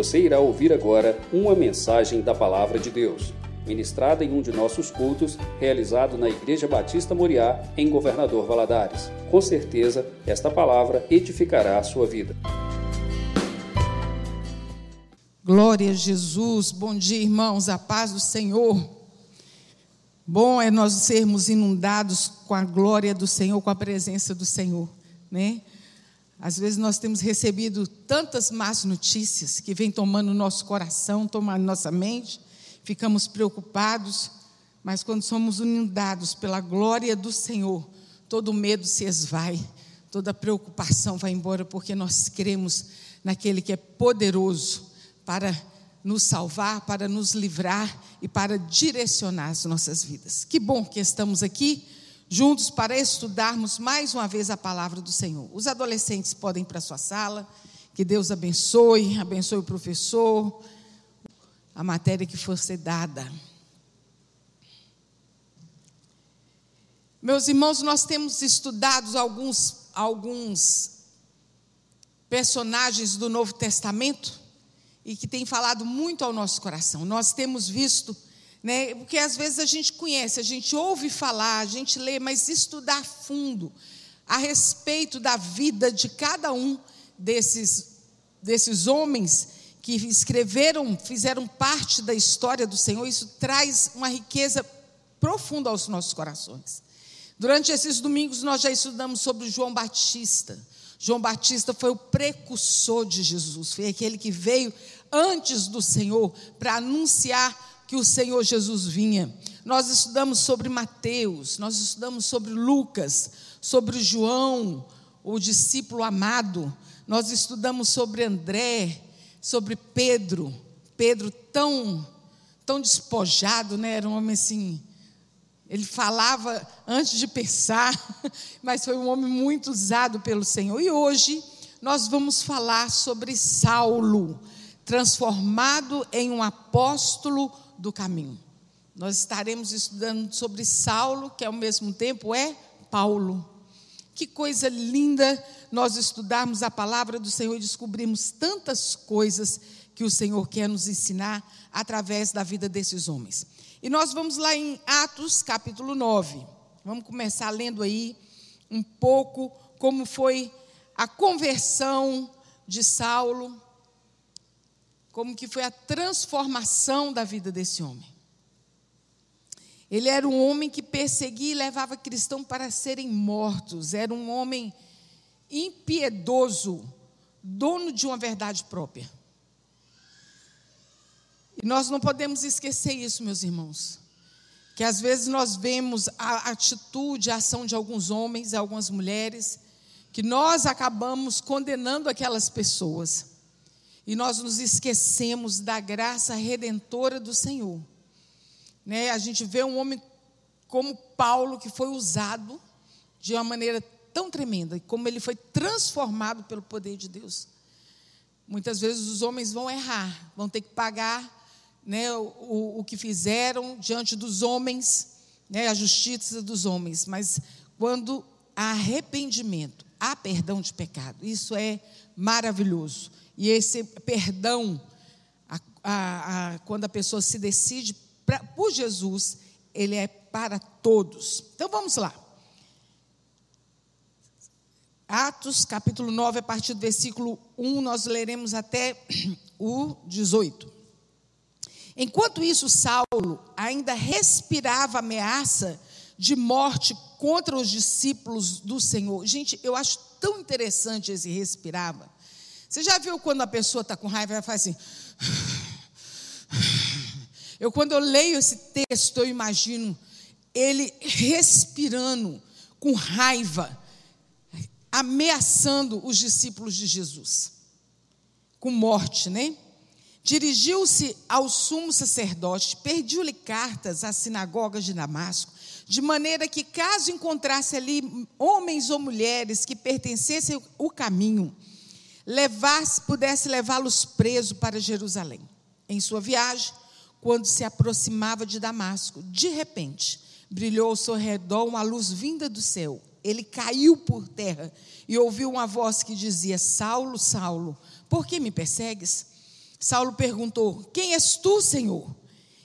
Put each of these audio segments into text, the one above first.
Você irá ouvir agora uma mensagem da Palavra de Deus, ministrada em um de nossos cultos, realizado na Igreja Batista Moriá, em Governador Valadares. Com certeza, esta palavra edificará a sua vida. Glória a Jesus. Bom dia, irmãos. A paz do Senhor. Bom é nós sermos inundados com a glória do Senhor, com a presença do Senhor, né? Às vezes nós temos recebido tantas más notícias que vêm tomando nosso coração, tomando nossa mente, ficamos preocupados, mas quando somos inundados pela glória do Senhor, todo medo se esvai, toda preocupação vai embora, porque nós cremos naquele que é poderoso para nos salvar, para nos livrar e para direcionar as nossas vidas. Que bom que estamos aqui juntos para estudarmos mais uma vez a palavra do Senhor. Os adolescentes podem ir para a sua sala, que Deus abençoe, abençoe o professor, a matéria que for ser dada. Meus irmãos, nós temos estudado alguns, alguns personagens do Novo Testamento e que tem falado muito ao nosso coração. Nós temos visto né? Porque às vezes a gente conhece, a gente ouve falar, a gente lê, mas estudar fundo a respeito da vida de cada um desses desses homens que escreveram, fizeram parte da história do Senhor, isso traz uma riqueza profunda aos nossos corações. Durante esses domingos nós já estudamos sobre João Batista. João Batista foi o precursor de Jesus, foi aquele que veio antes do Senhor para anunciar que o Senhor Jesus vinha. Nós estudamos sobre Mateus, nós estudamos sobre Lucas, sobre João, o discípulo amado. Nós estudamos sobre André, sobre Pedro. Pedro tão tão despojado, né? Era um homem assim, ele falava antes de pensar, mas foi um homem muito usado pelo Senhor. E hoje nós vamos falar sobre Saulo, transformado em um apóstolo do caminho. Nós estaremos estudando sobre Saulo, que ao mesmo tempo é Paulo. Que coisa linda nós estudarmos a palavra do Senhor e descobrirmos tantas coisas que o Senhor quer nos ensinar através da vida desses homens. E nós vamos lá em Atos capítulo 9. Vamos começar lendo aí um pouco como foi a conversão de Saulo como que foi a transformação da vida desse homem. Ele era um homem que perseguia e levava cristãos para serem mortos. Era um homem impiedoso, dono de uma verdade própria. E nós não podemos esquecer isso, meus irmãos. Que às vezes nós vemos a atitude, a ação de alguns homens, algumas mulheres, que nós acabamos condenando aquelas pessoas e nós nos esquecemos da graça redentora do Senhor. Né? A gente vê um homem como Paulo que foi usado de uma maneira tão tremenda, e como ele foi transformado pelo poder de Deus. Muitas vezes os homens vão errar, vão ter que pagar né, o, o que fizeram diante dos homens, né, a justiça dos homens, mas quando há arrependimento, há perdão de pecado, isso é maravilhoso. E esse perdão, a, a, a, quando a pessoa se decide pra, por Jesus, ele é para todos. Então vamos lá. Atos capítulo 9, a partir do versículo 1, nós leremos até o 18. Enquanto isso, Saulo ainda respirava ameaça de morte contra os discípulos do Senhor. Gente, eu acho tão interessante esse respirava. Você já viu quando a pessoa está com raiva, ela faz assim. Eu, quando eu leio esse texto, eu imagino ele respirando com raiva, ameaçando os discípulos de Jesus, com morte, né? Dirigiu-se ao sumo sacerdote, pediu-lhe cartas às sinagogas de Damasco, de maneira que, caso encontrasse ali homens ou mulheres que pertencessem ao caminho, levasse, pudesse levá-los preso para Jerusalém. Em sua viagem, quando se aproximava de Damasco, de repente, brilhou ao seu redor uma luz vinda do céu. Ele caiu por terra e ouviu uma voz que dizia: Saulo, Saulo, por que me persegues? Saulo perguntou: Quem és tu, Senhor?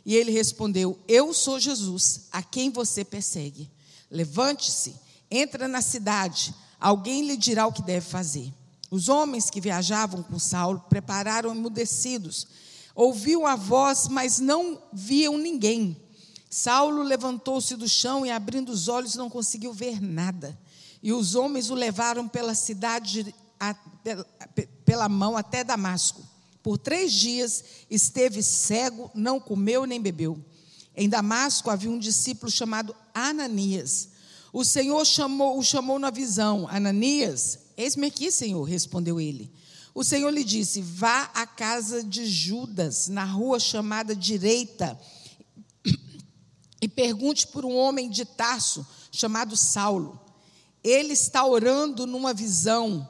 E ele respondeu: Eu sou Jesus, a quem você persegue. Levante-se, entra na cidade, alguém lhe dirá o que deve fazer. Os homens que viajavam com Saulo prepararam emudecidos. Ouviam a voz, mas não viam ninguém. Saulo levantou-se do chão e, abrindo os olhos, não conseguiu ver nada. E os homens o levaram pela cidade, pela mão até Damasco. Por três dias esteve cego, não comeu nem bebeu. Em Damasco havia um discípulo chamado Ananias. O Senhor chamou, o chamou na visão: Ananias, eis-me aqui, Senhor, respondeu ele. O Senhor lhe disse: Vá à casa de Judas, na rua chamada Direita, e pergunte por um homem de Tarso chamado Saulo. Ele está orando numa visão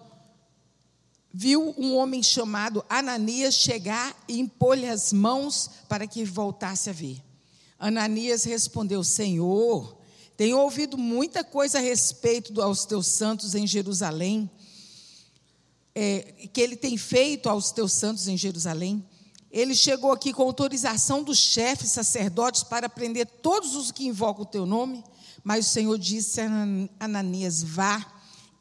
viu um homem chamado Ananias chegar e impor-lhe as mãos para que voltasse a ver. Ananias respondeu: Senhor, tenho ouvido muita coisa a respeito dos teus santos em Jerusalém, é, que ele tem feito aos teus santos em Jerusalém. Ele chegou aqui com autorização dos chefes sacerdotes para prender todos os que invocam o teu nome. Mas o Senhor disse a Ananias: Vá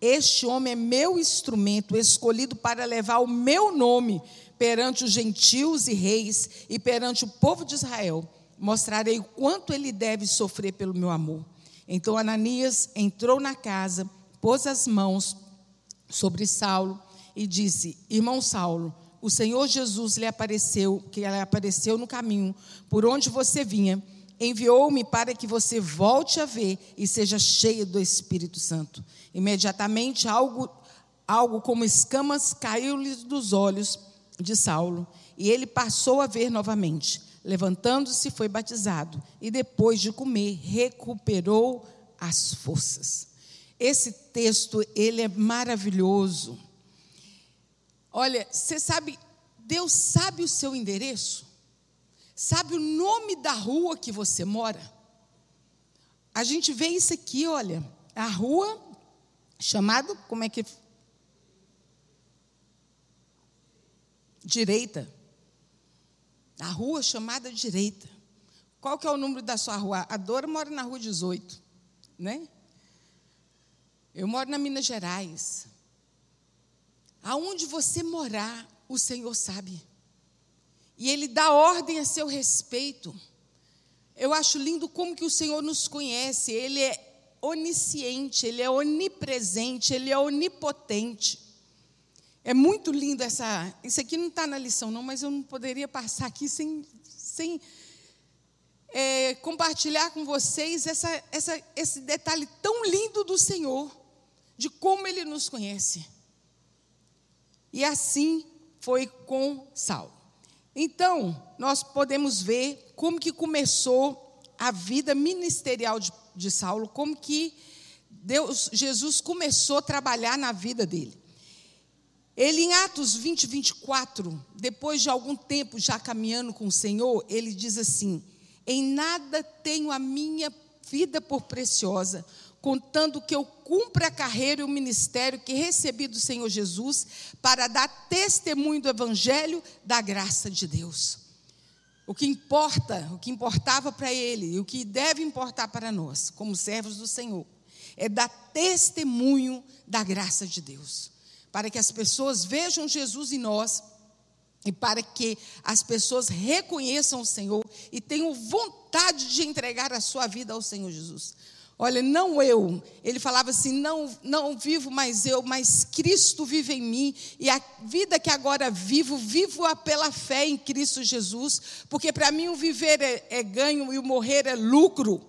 este homem é meu instrumento, escolhido para levar o meu nome perante os gentios e reis e perante o povo de Israel. Mostrarei o quanto ele deve sofrer pelo meu amor. Então Ananias entrou na casa, pôs as mãos sobre Saulo e disse: Irmão Saulo, o Senhor Jesus lhe apareceu, que lhe apareceu no caminho por onde você vinha enviou-me para que você volte a ver e seja cheio do Espírito Santo. Imediatamente, algo, algo como escamas caiu-lhe dos olhos de Saulo, e ele passou a ver novamente. Levantando-se, foi batizado, e depois de comer, recuperou as forças. Esse texto, ele é maravilhoso. Olha, você sabe, Deus sabe o seu endereço? Sabe o nome da rua que você mora? A gente vê isso aqui, olha, a rua chamada, como é que direita. A rua chamada direita. Qual que é o número da sua rua? A Dora mora na rua 18, né? Eu moro na Minas Gerais. Aonde você morar, o Senhor sabe e ele dá ordem a seu respeito. Eu acho lindo como que o Senhor nos conhece. Ele é onisciente, ele é onipresente, ele é onipotente. É muito lindo essa. Isso aqui não está na lição, não, mas eu não poderia passar aqui sem, sem é, compartilhar com vocês essa, essa, esse detalhe tão lindo do Senhor, de como ele nos conhece. E assim foi com Saulo. Então, nós podemos ver como que começou a vida ministerial de, de Saulo, como que Deus, Jesus começou a trabalhar na vida dele. Ele, em Atos 20, 24, depois de algum tempo já caminhando com o Senhor, ele diz assim: Em nada tenho a minha vida por preciosa, contando que eu cumpra a carreira e o ministério que recebi do Senhor Jesus para dar testemunho do evangelho da graça de Deus. O que importa, o que importava para ele e o que deve importar para nós, como servos do Senhor, é dar testemunho da graça de Deus, para que as pessoas vejam Jesus em nós e para que as pessoas reconheçam o Senhor e tenham vontade de entregar a sua vida ao Senhor Jesus. Olha, não eu. Ele falava assim: não, não vivo mais eu, mas Cristo vive em mim. E a vida que agora vivo, vivo-a pela fé em Cristo Jesus. Porque para mim o viver é, é ganho e o morrer é lucro.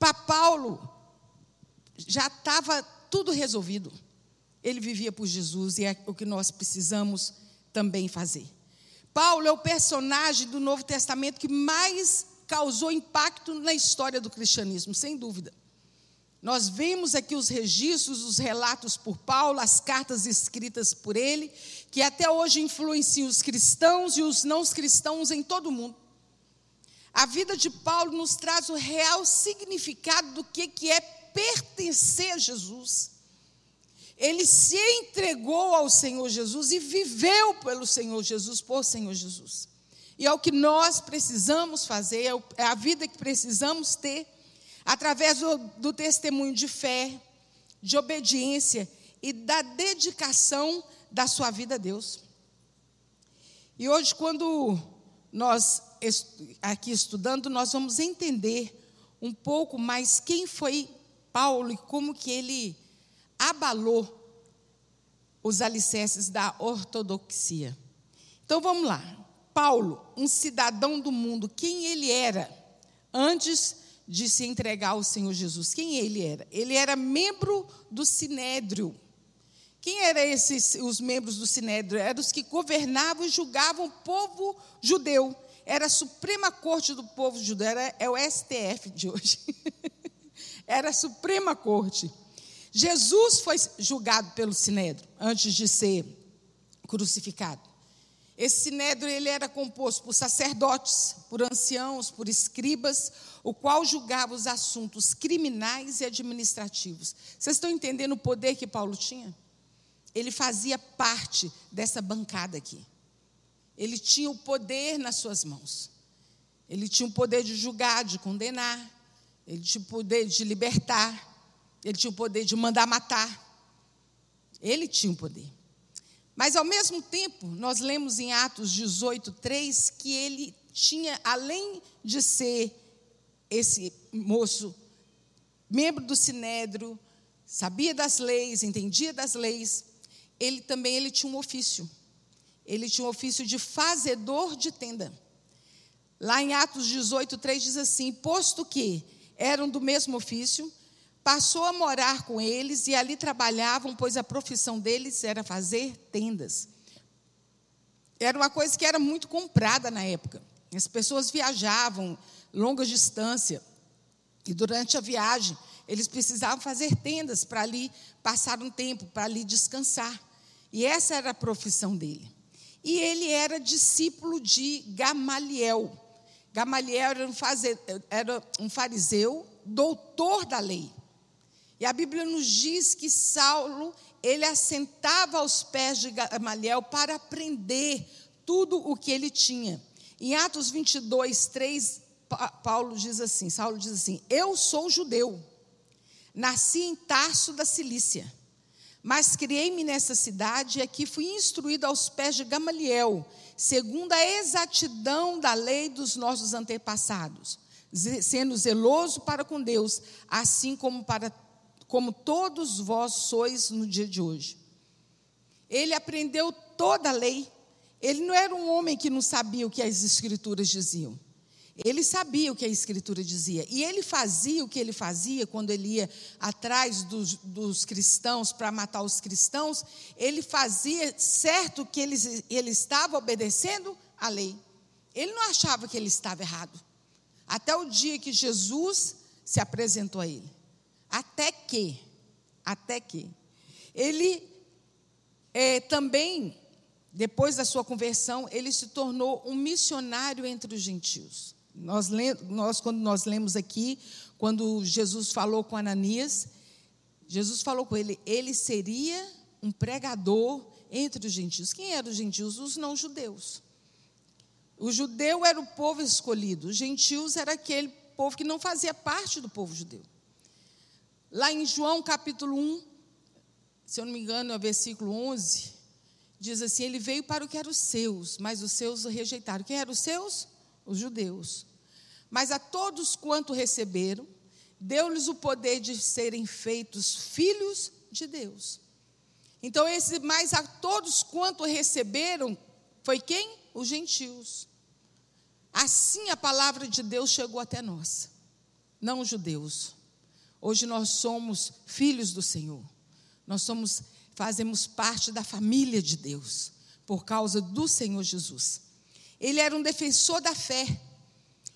Para Paulo, já estava tudo resolvido. Ele vivia por Jesus e é o que nós precisamos também fazer. Paulo é o personagem do Novo Testamento que mais causou impacto na história do cristianismo, sem dúvida. Nós vemos aqui os registros, os relatos por Paulo, as cartas escritas por ele, que até hoje influenciam os cristãos e os não cristãos em todo o mundo. A vida de Paulo nos traz o real significado do que, é pertencer a Jesus. Ele se entregou ao Senhor Jesus e viveu pelo Senhor Jesus, por Senhor Jesus. E é o que nós precisamos fazer, é, é a vida que precisamos ter, através do, do testemunho de fé, de obediência e da dedicação da sua vida a Deus. E hoje, quando nós aqui estudando, nós vamos entender um pouco mais quem foi Paulo e como que ele abalou os alicerces da ortodoxia. Então vamos lá. Paulo, um cidadão do mundo, quem ele era antes de se entregar ao Senhor Jesus? Quem ele era? Ele era membro do Sinédrio. Quem eram esses os membros do Sinédrio? Eram os que governavam e julgavam o povo judeu. Era a Suprema Corte do povo judeu, era, é o STF de hoje. era a Suprema Corte. Jesus foi julgado pelo Sinédrio antes de ser crucificado. Esse sinédrio ele era composto por sacerdotes, por anciãos, por escribas, o qual julgava os assuntos criminais e administrativos. Vocês estão entendendo o poder que Paulo tinha? Ele fazia parte dessa bancada aqui. Ele tinha o poder nas suas mãos. Ele tinha o poder de julgar, de condenar, ele tinha o poder de libertar, ele tinha o poder de mandar matar. Ele tinha o poder. Mas, ao mesmo tempo, nós lemos em Atos 18, 3, que ele tinha, além de ser esse moço, membro do sinédrio, sabia das leis, entendia das leis, ele também ele tinha um ofício. Ele tinha um ofício de fazedor de tenda. Lá em Atos 18, 3 diz assim: posto que eram do mesmo ofício, passou a morar com eles e ali trabalhavam, pois a profissão deles era fazer tendas. Era uma coisa que era muito comprada na época. As pessoas viajavam longa distância e durante a viagem eles precisavam fazer tendas para ali passar um tempo, para ali descansar. E essa era a profissão dele. E ele era discípulo de Gamaliel. Gamaliel era um, era um fariseu, doutor da lei. E a Bíblia nos diz que Saulo, ele assentava aos pés de Gamaliel para aprender tudo o que ele tinha. Em Atos 22, 3, Paulo diz assim, Saulo diz assim, eu sou judeu, nasci em Tarso da Cilícia, mas criei-me nessa cidade e aqui fui instruído aos pés de Gamaliel, segundo a exatidão da lei dos nossos antepassados, sendo zeloso para com Deus, assim como para como todos vós sois no dia de hoje. Ele aprendeu toda a lei. Ele não era um homem que não sabia o que as escrituras diziam. Ele sabia o que a escritura dizia. E ele fazia o que ele fazia quando ele ia atrás dos, dos cristãos para matar os cristãos. Ele fazia certo que ele, ele estava obedecendo a lei. Ele não achava que ele estava errado. Até o dia que Jesus se apresentou a ele. Até que, até que, ele é, também, depois da sua conversão, ele se tornou um missionário entre os gentios. Nós, nós, quando nós lemos aqui, quando Jesus falou com Ananias, Jesus falou com ele, ele seria um pregador entre os gentios. Quem eram os gentios? Os não-judeus. O judeu era o povo escolhido, os gentios era aquele povo que não fazia parte do povo judeu. Lá em João capítulo 1, se eu não me engano, é o versículo 11, diz assim: Ele veio para o que eram os seus, mas os seus o rejeitaram. Quem eram os seus? Os judeus. Mas a todos quanto receberam, deu-lhes o poder de serem feitos filhos de Deus. Então, esse, mas a todos quanto receberam, foi quem? Os gentios. Assim a palavra de Deus chegou até nós, não os judeus. Hoje nós somos filhos do Senhor. Nós somos fazemos parte da família de Deus por causa do Senhor Jesus. Ele era um defensor da fé,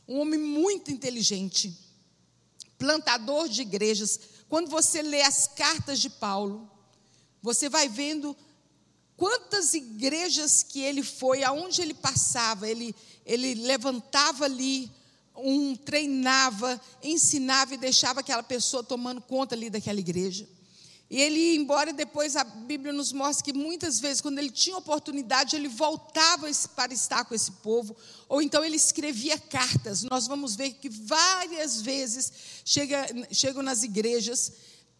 um homem muito inteligente, plantador de igrejas. Quando você lê as cartas de Paulo, você vai vendo quantas igrejas que ele foi, aonde ele passava, ele, ele levantava ali um treinava, ensinava e deixava aquela pessoa tomando conta ali daquela igreja. E ele, embora depois a Bíblia nos mostre que muitas vezes, quando ele tinha oportunidade, ele voltava para estar com esse povo, ou então ele escrevia cartas. Nós vamos ver que várias vezes chega, chegam nas igrejas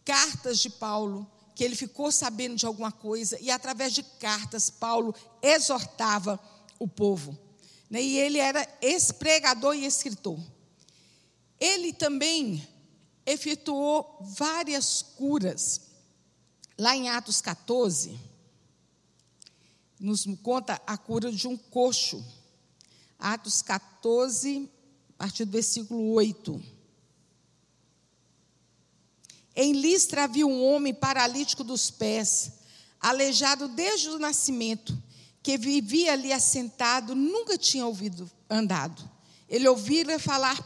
cartas de Paulo, que ele ficou sabendo de alguma coisa, e através de cartas, Paulo exortava o povo. Né? E ele era ex-pregador e escritor. Ele também efetuou várias curas. Lá em Atos 14, nos conta a cura de um coxo. Atos 14, a partir do versículo 8. Em Listra havia um homem paralítico dos pés, aleijado desde o nascimento, que vivia ali assentado, nunca tinha ouvido andado. Ele ouvira falar,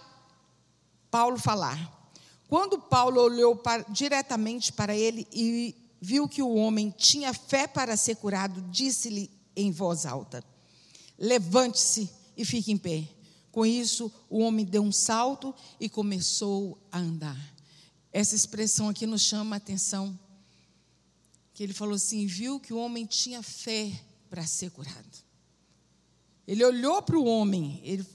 Paulo falar. Quando Paulo olhou para, diretamente para ele e viu que o homem tinha fé para ser curado, disse-lhe em voz alta: Levante-se e fique em pé. Com isso, o homem deu um salto e começou a andar. Essa expressão aqui nos chama a atenção. Que ele falou assim: viu que o homem tinha fé para ser curado. Ele olhou para o homem, ele,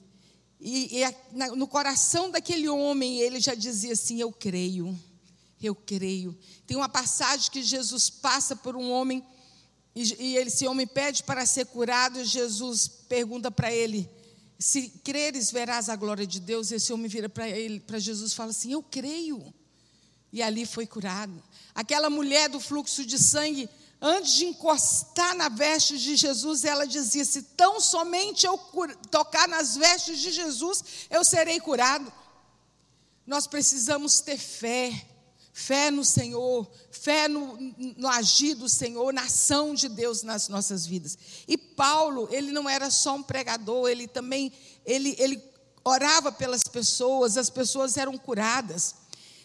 e, e no coração daquele homem ele já dizia assim: Eu creio eu creio. Tem uma passagem que Jesus passa por um homem e, esse homem pede para ser curado e Jesus pergunta para ele: se creres verás a glória de Deus. Esse homem vira para ele, para Jesus, e fala assim: eu creio. E ali foi curado. Aquela mulher do fluxo de sangue, antes de encostar na veste de Jesus, ela dizia: se tão somente eu tocar nas vestes de Jesus, eu serei curado. Nós precisamos ter fé fé no Senhor, fé no, no, agir do Senhor, na ação de Deus nas nossas vidas. E Paulo, ele não era só um pregador, ele também, ele, ele orava pelas pessoas, as pessoas eram curadas.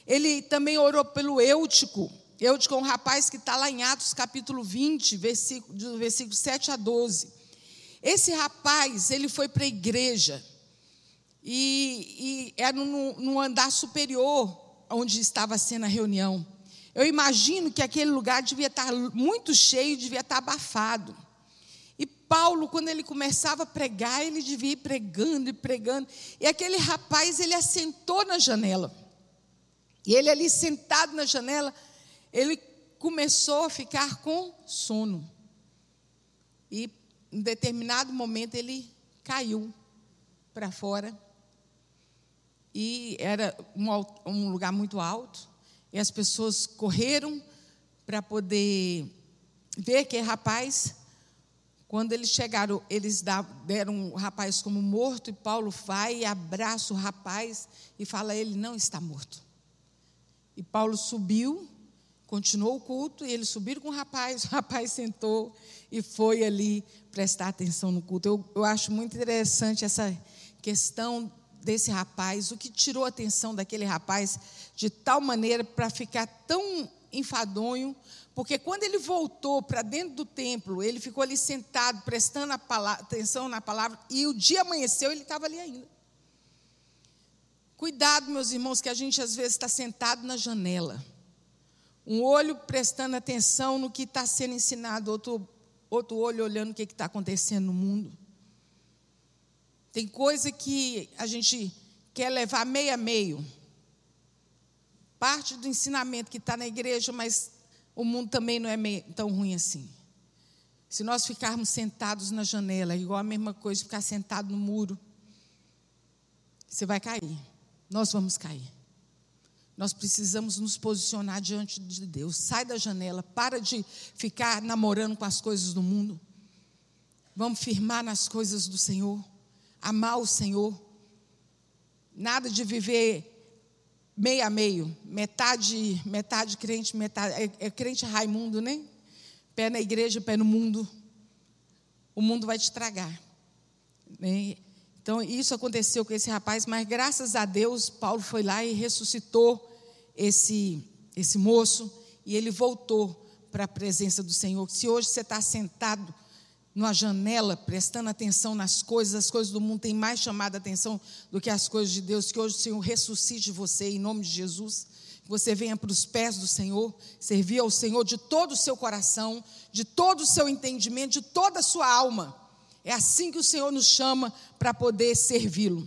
Ele também orou pelo Eutico. Eutico é um rapaz que está lá em Atos capítulo 20, versículo, do versículo 7 a 12. Esse rapaz, ele foi para a igreja, e, e era no, no andar superior, onde estava sendo a reunião. Eu imagino que aquele lugar devia estar muito cheio, devia estar abafado. E Paulo, quando ele começava a pregar, ele devia ir pregando e pregando. E aquele rapaz, ele assentou na janela. E ele ali sentado na janela, ele começou a ficar com sono. E em determinado momento ele caiu para fora e era um, um lugar muito alto, e as pessoas correram para poder ver que rapaz. Quando eles chegaram, eles deram o rapaz como morto, e Paulo vai e abraça o rapaz e fala: Ele não está morto. E Paulo subiu, continuou o culto, e eles subiram com o rapaz, o rapaz sentou e foi ali prestar atenção no culto. Eu, eu acho muito interessante essa questão desse rapaz, o que tirou a atenção daquele rapaz de tal maneira para ficar tão enfadonho, porque quando ele voltou para dentro do templo, ele ficou ali sentado, prestando palavra, atenção na palavra, e o dia amanheceu, ele estava ali ainda. Cuidado, meus irmãos, que a gente às vezes está sentado na janela, um olho prestando atenção no que está sendo ensinado, outro, outro olho olhando o que está acontecendo no mundo. Tem coisa que a gente quer levar meio a meio. Parte do ensinamento que está na igreja, mas o mundo também não é tão ruim assim. Se nós ficarmos sentados na janela, é igual a mesma coisa ficar sentado no muro, você vai cair. Nós vamos cair. Nós precisamos nos posicionar diante de Deus. Sai da janela, para de ficar namorando com as coisas do mundo. Vamos firmar nas coisas do Senhor amar o Senhor. Nada de viver meio a meio, metade, metade crente, metade é, é crente Raimundo, né? Pé na igreja, pé no mundo. O mundo vai te tragar. Né? Então, isso aconteceu com esse rapaz, mas graças a Deus, Paulo foi lá e ressuscitou esse, esse moço e ele voltou para a presença do Senhor. Se hoje você está sentado numa janela, prestando atenção nas coisas, as coisas do mundo têm mais chamado a atenção do que as coisas de Deus. Que hoje o Senhor ressuscite você em nome de Jesus. você venha para os pés do Senhor, servir ao Senhor de todo o seu coração, de todo o seu entendimento, de toda a sua alma. É assim que o Senhor nos chama para poder servi-lo.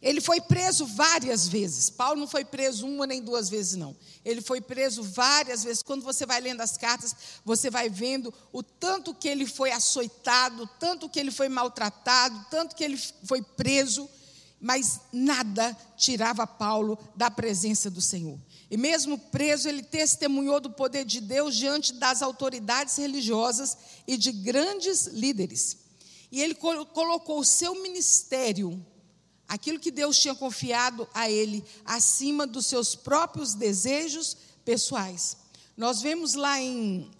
Ele foi preso várias vezes. Paulo não foi preso uma nem duas vezes, não. Ele foi preso várias vezes. Quando você vai lendo as cartas, você vai vendo o tanto que ele foi açoitado, tanto que ele foi maltratado, tanto que ele foi preso mas nada tirava Paulo da presença do Senhor. E mesmo preso, ele testemunhou do poder de Deus diante das autoridades religiosas e de grandes líderes. E ele colocou o seu ministério, aquilo que Deus tinha confiado a ele, acima dos seus próprios desejos pessoais. Nós vemos lá em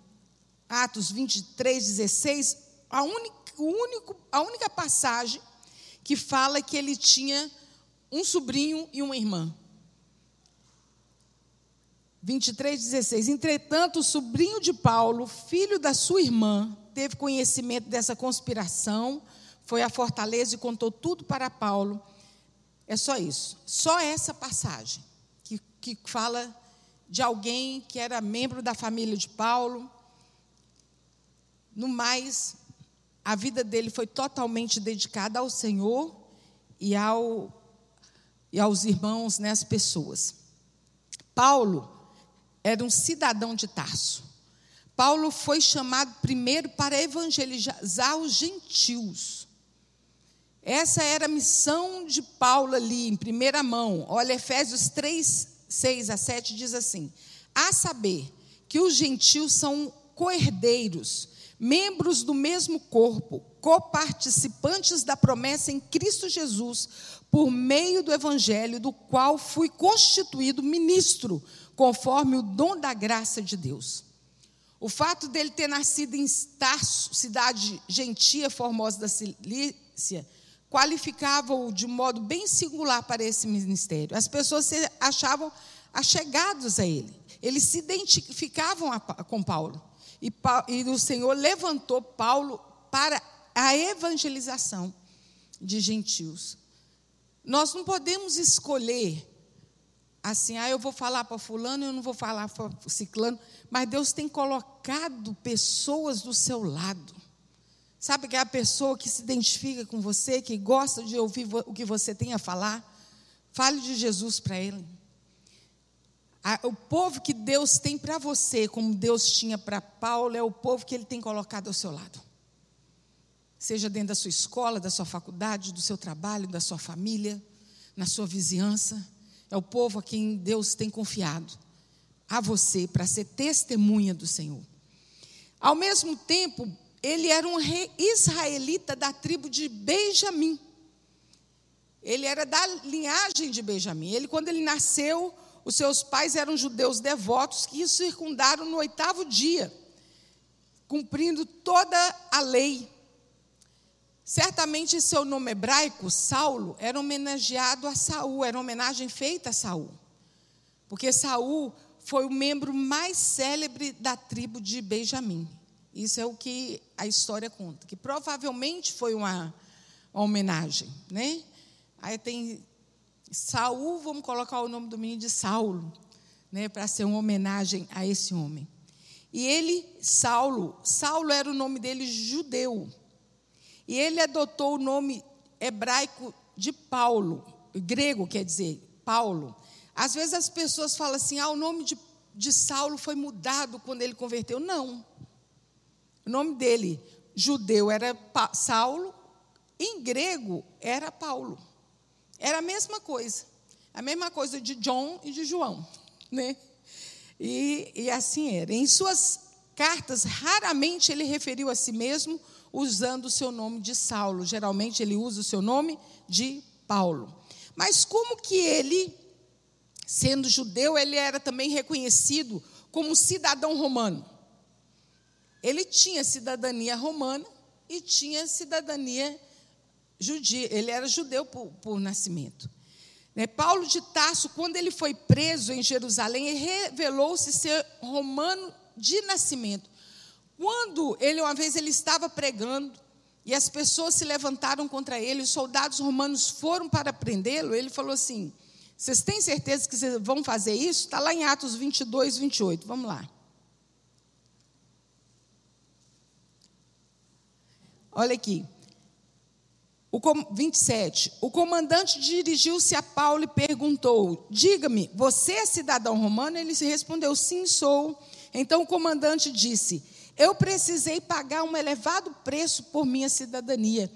Atos 23, 16, a única, único, a única passagem que fala que ele tinha um sobrinho e uma irmã. 23, 16. Entretanto, o sobrinho de Paulo, filho da sua irmã, teve conhecimento dessa conspiração, foi à fortaleza e contou tudo para Paulo. É só isso. Só essa passagem que, que fala de alguém que era membro da família de Paulo. No mais, a vida dele foi totalmente dedicada ao Senhor e, ao, e aos irmãos, né, as pessoas. Paulo era um cidadão de Tarso. Paulo foi chamado primeiro para evangelizar os gentios. Essa era a missão de Paulo ali, em primeira mão. Olha, Efésios 3, 6 a 7 diz assim: A saber que os gentios são coerdeiros membros do mesmo corpo, coparticipantes da promessa em Cristo Jesus, por meio do evangelho, do qual fui constituído ministro, conforme o dom da graça de Deus. O fato dele ter nascido em Tarso, cidade gentia, formosa da Cilícia, qualificava-o de modo bem singular para esse ministério. As pessoas se achavam achegados a ele. Eles se identificavam com Paulo. E, e o Senhor levantou Paulo para a evangelização de gentios. Nós não podemos escolher assim, ah, eu vou falar para fulano, eu não vou falar para ciclano, mas Deus tem colocado pessoas do seu lado. Sabe que é a pessoa que se identifica com você, que gosta de ouvir o que você tem a falar? Fale de Jesus para ele o povo que Deus tem para você, como Deus tinha para Paulo, é o povo que ele tem colocado ao seu lado. Seja dentro da sua escola, da sua faculdade, do seu trabalho, da sua família, na sua vizinhança. É o povo a quem Deus tem confiado a você para ser testemunha do Senhor. Ao mesmo tempo, ele era um rei israelita da tribo de Benjamim. Ele era da linhagem de Benjamim. Ele, quando ele nasceu, os seus pais eram judeus devotos que o circundaram no oitavo dia, cumprindo toda a lei. Certamente seu nome hebraico, Saulo, era homenageado a Saul, era uma homenagem feita a Saul. Porque Saul foi o membro mais célebre da tribo de Benjamim. Isso é o que a história conta, que provavelmente foi uma, uma homenagem, né? Aí tem Saul, vamos colocar o nome do menino de Saulo, né, para ser uma homenagem a esse homem. E ele, Saulo, Saulo era o nome dele judeu. E ele adotou o nome hebraico de Paulo, grego quer dizer, Paulo. Às vezes as pessoas falam assim: ah, o nome de, de Saulo foi mudado quando ele converteu. Não. O nome dele, judeu, era Saulo, em grego era Paulo. Era a mesma coisa. A mesma coisa de John e de João. Né? E, e assim era. Em suas cartas, raramente ele referiu a si mesmo usando o seu nome de Saulo. Geralmente ele usa o seu nome de Paulo. Mas como que ele, sendo judeu, ele era também reconhecido como cidadão romano? Ele tinha cidadania romana e tinha cidadania judia, ele era judeu por, por nascimento. Né? Paulo de Tarso, quando ele foi preso em Jerusalém, revelou-se ser romano de nascimento. Quando ele, uma vez, ele estava pregando e as pessoas se levantaram contra ele, os soldados romanos foram para prendê-lo, ele falou assim: Vocês têm certeza que vocês vão fazer isso? Está lá em Atos 22, 28. Vamos lá. Olha aqui. O 27. O comandante dirigiu-se a Paulo e perguntou: Diga-me, você é cidadão romano? Ele se respondeu: Sim, sou. Então o comandante disse: Eu precisei pagar um elevado preço por minha cidadania.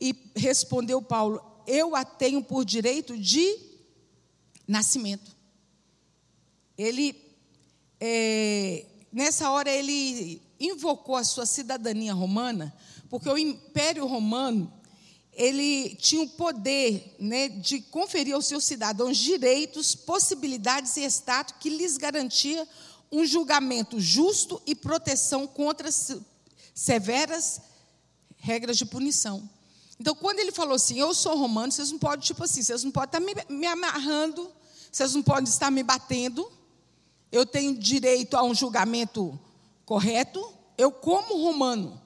E respondeu Paulo: Eu a tenho por direito de nascimento. Ele, é, nessa hora, ele invocou a sua cidadania romana, porque o Império Romano ele tinha o poder né, de conferir aos seus cidadãos direitos, possibilidades e status que lhes garantia um julgamento justo e proteção contra severas regras de punição. Então, quando ele falou assim, eu sou romano, vocês não podem, tipo assim, vocês não podem estar me, me amarrando, vocês não podem estar me batendo, eu tenho direito a um julgamento correto, eu, como romano,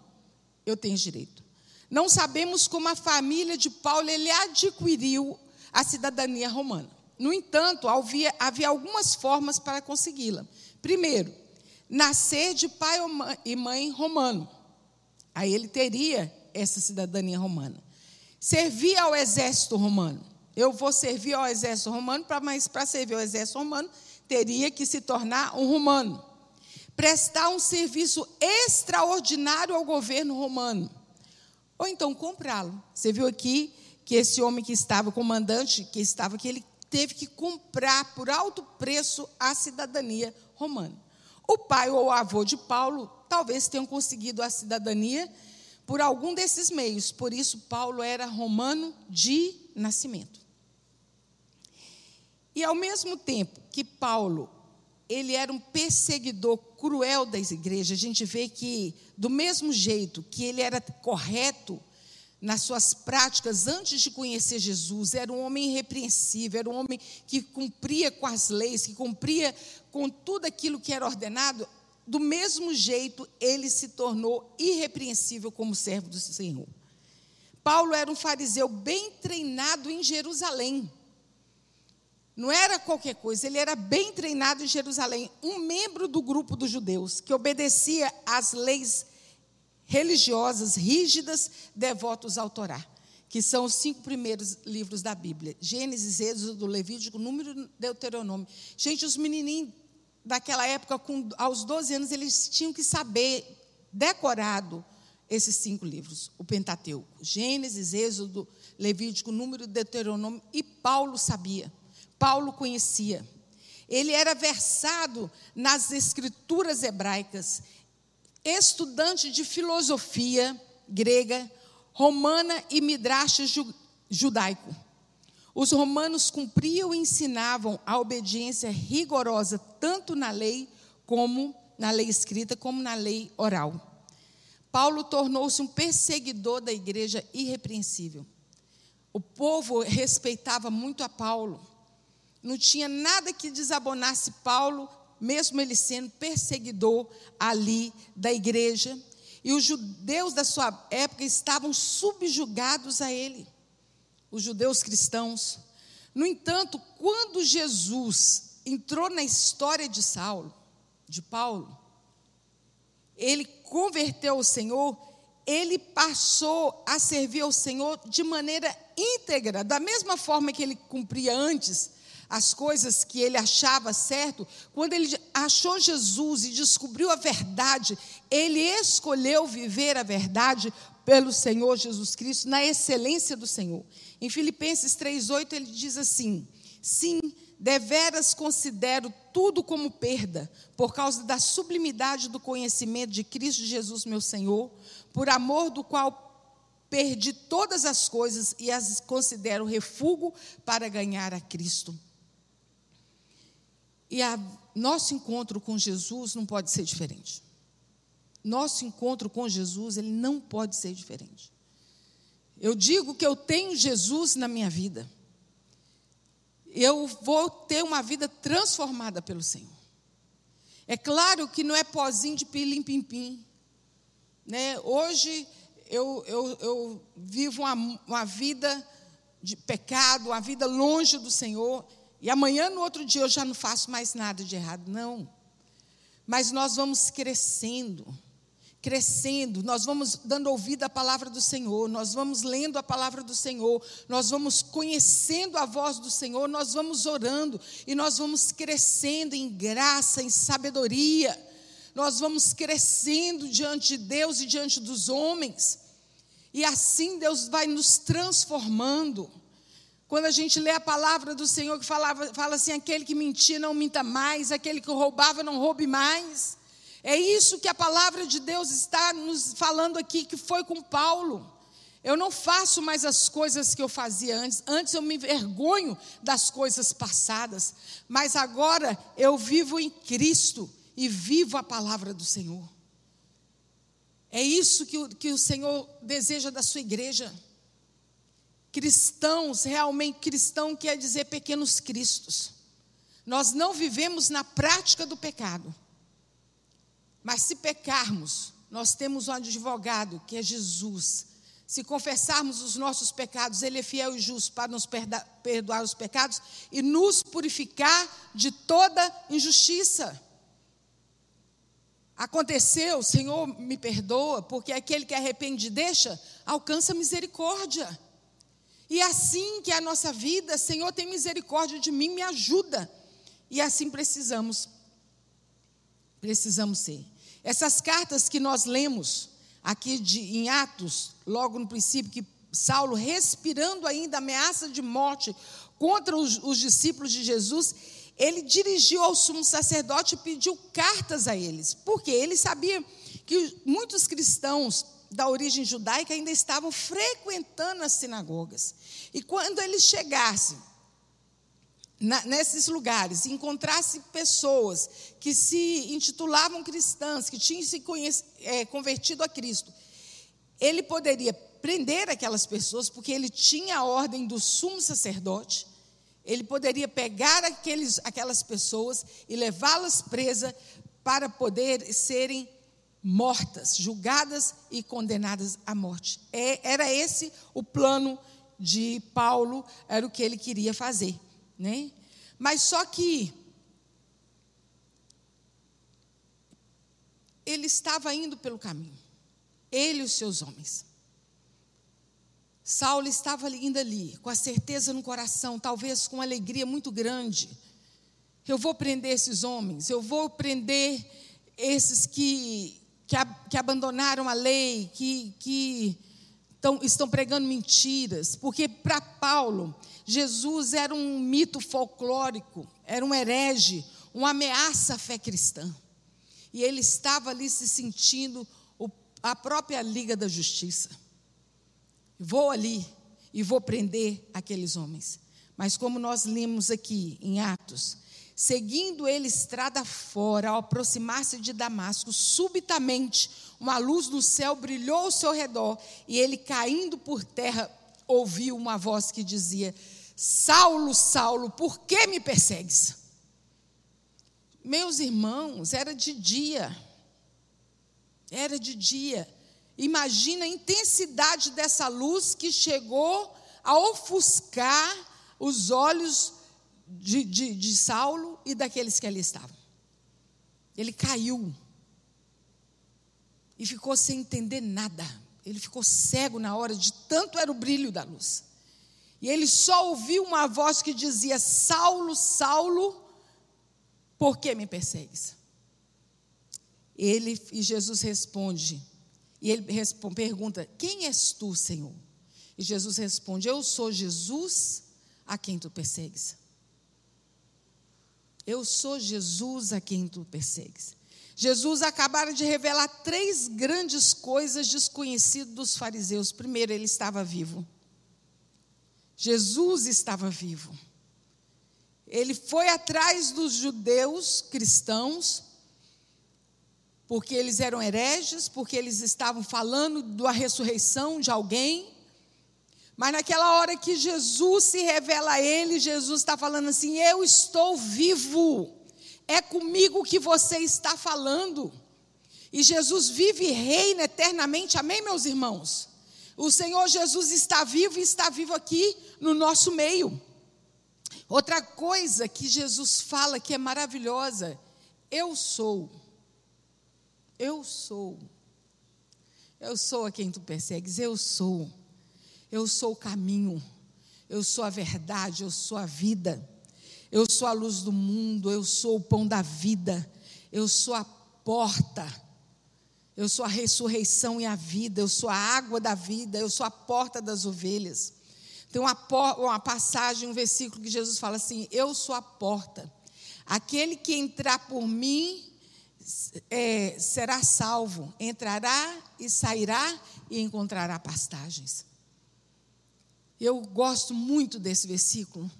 eu tenho direito. Não sabemos como a família de Paulo ele adquiriu a cidadania romana. No entanto, havia, havia algumas formas para consegui-la. Primeiro, nascer de pai e mãe romano. Aí ele teria essa cidadania romana. Servir ao exército romano. Eu vou servir ao exército romano, mas para servir ao exército romano, teria que se tornar um romano. Prestar um serviço extraordinário ao governo romano ou então comprá-lo. Você viu aqui que esse homem que estava, o comandante que estava aqui, ele teve que comprar por alto preço a cidadania romana. O pai ou o avô de Paulo talvez tenham conseguido a cidadania por algum desses meios, por isso Paulo era romano de nascimento. E ao mesmo tempo que Paulo ele era um perseguidor cruel das igrejas. A gente vê que, do mesmo jeito que ele era correto nas suas práticas antes de conhecer Jesus, era um homem irrepreensível, era um homem que cumpria com as leis, que cumpria com tudo aquilo que era ordenado, do mesmo jeito ele se tornou irrepreensível como servo do Senhor. Paulo era um fariseu bem treinado em Jerusalém. Não era qualquer coisa, ele era bem treinado em Jerusalém, um membro do grupo dos judeus, que obedecia às leis religiosas rígidas, devotos ao Torá, que são os cinco primeiros livros da Bíblia: Gênesis, Êxodo, Levítico, Número, Deuteronômio. Gente, os menininhos daquela época, com, aos 12 anos, eles tinham que saber, decorado, esses cinco livros, o Pentateuco: Gênesis, Êxodo, Levítico, Número, Deuteronômio, e Paulo sabia. Paulo conhecia. Ele era versado nas escrituras hebraicas, estudante de filosofia grega, romana e midrash judaico. Os romanos cumpriam e ensinavam a obediência rigorosa tanto na lei como na lei escrita como na lei oral. Paulo tornou-se um perseguidor da igreja irrepreensível. O povo respeitava muito a Paulo. Não tinha nada que desabonasse Paulo, mesmo ele sendo perseguidor ali da igreja. E os judeus da sua época estavam subjugados a ele, os judeus cristãos. No entanto, quando Jesus entrou na história de Saulo, de Paulo, ele converteu o Senhor, ele passou a servir ao Senhor de maneira íntegra, da mesma forma que ele cumpria antes as coisas que ele achava certo, quando ele achou Jesus e descobriu a verdade, ele escolheu viver a verdade pelo Senhor Jesus Cristo, na excelência do Senhor. Em Filipenses 3,8 ele diz assim: Sim, deveras considero tudo como perda, por causa da sublimidade do conhecimento de Cristo Jesus, meu Senhor, por amor do qual perdi todas as coisas e as considero refúgio para ganhar a Cristo. E a, nosso encontro com Jesus não pode ser diferente. Nosso encontro com Jesus, ele não pode ser diferente. Eu digo que eu tenho Jesus na minha vida. Eu vou ter uma vida transformada pelo Senhor. É claro que não é pozinho de pilim-pim-pim. Né? Hoje eu, eu, eu vivo uma, uma vida de pecado, uma vida longe do Senhor E amanhã, no outro dia, eu já não faço mais nada de errado. Não. Mas nós vamos crescendo, crescendo, nós vamos dando ouvido à palavra do Senhor, nós vamos lendo a palavra do Senhor, nós vamos conhecendo a voz do Senhor, nós vamos orando e nós vamos crescendo em graça, em sabedoria, nós vamos crescendo diante de Deus e diante dos homens, e assim Deus vai nos transformando. Quando a gente lê a palavra do Senhor que falava, fala assim: aquele que mentia não minta mais, aquele que roubava não roube mais. É isso que a palavra de Deus está nos falando aqui, que foi com Paulo. Eu não faço mais as coisas que eu fazia antes. Antes eu me envergonho das coisas passadas. Mas agora eu vivo em Cristo e vivo a palavra do Senhor. É isso que o, que o Senhor deseja da sua igreja. Cristãos, realmente cristão quer dizer pequenos cristos. Nós não vivemos na prática do pecado. Mas se pecarmos, nós temos um advogado, que é Jesus. Se confessarmos os nossos pecados, Ele é fiel e justo para nos perdoar os pecados e nos purificar de toda injustiça. Aconteceu, Senhor, me perdoa, porque aquele que arrepende e deixa, alcança misericórdia. E assim que é a nossa vida, Senhor, tem misericórdia de mim, me ajuda. E assim precisamos, precisamos ser. Essas cartas que nós lemos aqui de, em Atos, logo no princípio, que Saulo, respirando ainda ameaça de morte contra os, os discípulos de Jesus, ele dirigiu ao sumo sacerdote e pediu cartas a eles, porque ele sabia que muitos cristãos da origem judaica ainda estavam frequentando as sinagogas. E quando eles chegassem nesses lugares, encontrassem pessoas que se intitulavam cristãs, que tinham se é, convertido a Cristo, ele poderia prender aquelas pessoas, porque ele tinha a ordem do sumo sacerdote, ele poderia pegar aqueles, aquelas pessoas e levá-las presas para poder serem mortas, julgadas e condenadas à morte. É, era esse o plano de Paulo, era o que ele queria fazer. Né? Mas só que ele estava indo pelo caminho, ele e os seus homens. Saulo estava indo ali, com a certeza no coração, talvez com uma alegria muito grande. Eu vou prender esses homens, eu vou prender esses que que, que abandonaram a lei, que, que tão, estão pregando mentiras, porque para Paulo, Jesus era um mito folclórico, era um herege, uma ameaça à fé cristã. E ele estava ali se sentindo o, a própria Liga da Justiça. Vou ali e vou prender aqueles homens. Mas como nós lemos aqui em Atos, Seguindo ele estrada fora, ao aproximar-se de Damasco, subitamente uma luz no céu brilhou ao seu redor, e ele, caindo por terra, ouviu uma voz que dizia: Saulo, Saulo, por que me persegues? Meus irmãos, era de dia. Era de dia. Imagina a intensidade dessa luz que chegou a ofuscar os olhos de, de, de Saulo e daqueles que ali estavam. Ele caiu e ficou sem entender nada. Ele ficou cego na hora de tanto era o brilho da luz. E ele só ouviu uma voz que dizia: Saulo, Saulo, por que me persegues? Ele e Jesus responde. E ele responde, pergunta: Quem és tu, Senhor? E Jesus responde: Eu sou Jesus a quem tu persegues. Eu sou Jesus a quem tu persegues. Jesus acabara de revelar três grandes coisas desconhecidas dos fariseus. Primeiro, ele estava vivo. Jesus estava vivo. Ele foi atrás dos judeus cristãos, porque eles eram hereges, porque eles estavam falando da ressurreição de alguém. Mas naquela hora que Jesus se revela a ele, Jesus está falando assim: Eu estou vivo, é comigo que você está falando. E Jesus vive e reina eternamente, amém, meus irmãos? O Senhor Jesus está vivo e está vivo aqui no nosso meio. Outra coisa que Jesus fala que é maravilhosa, eu sou. Eu sou. Eu sou a quem tu persegues, eu sou. Eu sou o caminho, eu sou a verdade, eu sou a vida. Eu sou a luz do mundo, eu sou o pão da vida, eu sou a porta. Eu sou a ressurreição e a vida, eu sou a água da vida, eu sou a porta das ovelhas. Tem uma, uma passagem, um versículo que Jesus fala assim: Eu sou a porta. Aquele que entrar por mim é, será salvo, entrará e sairá e encontrará pastagens. Eu gosto muito desse versículo,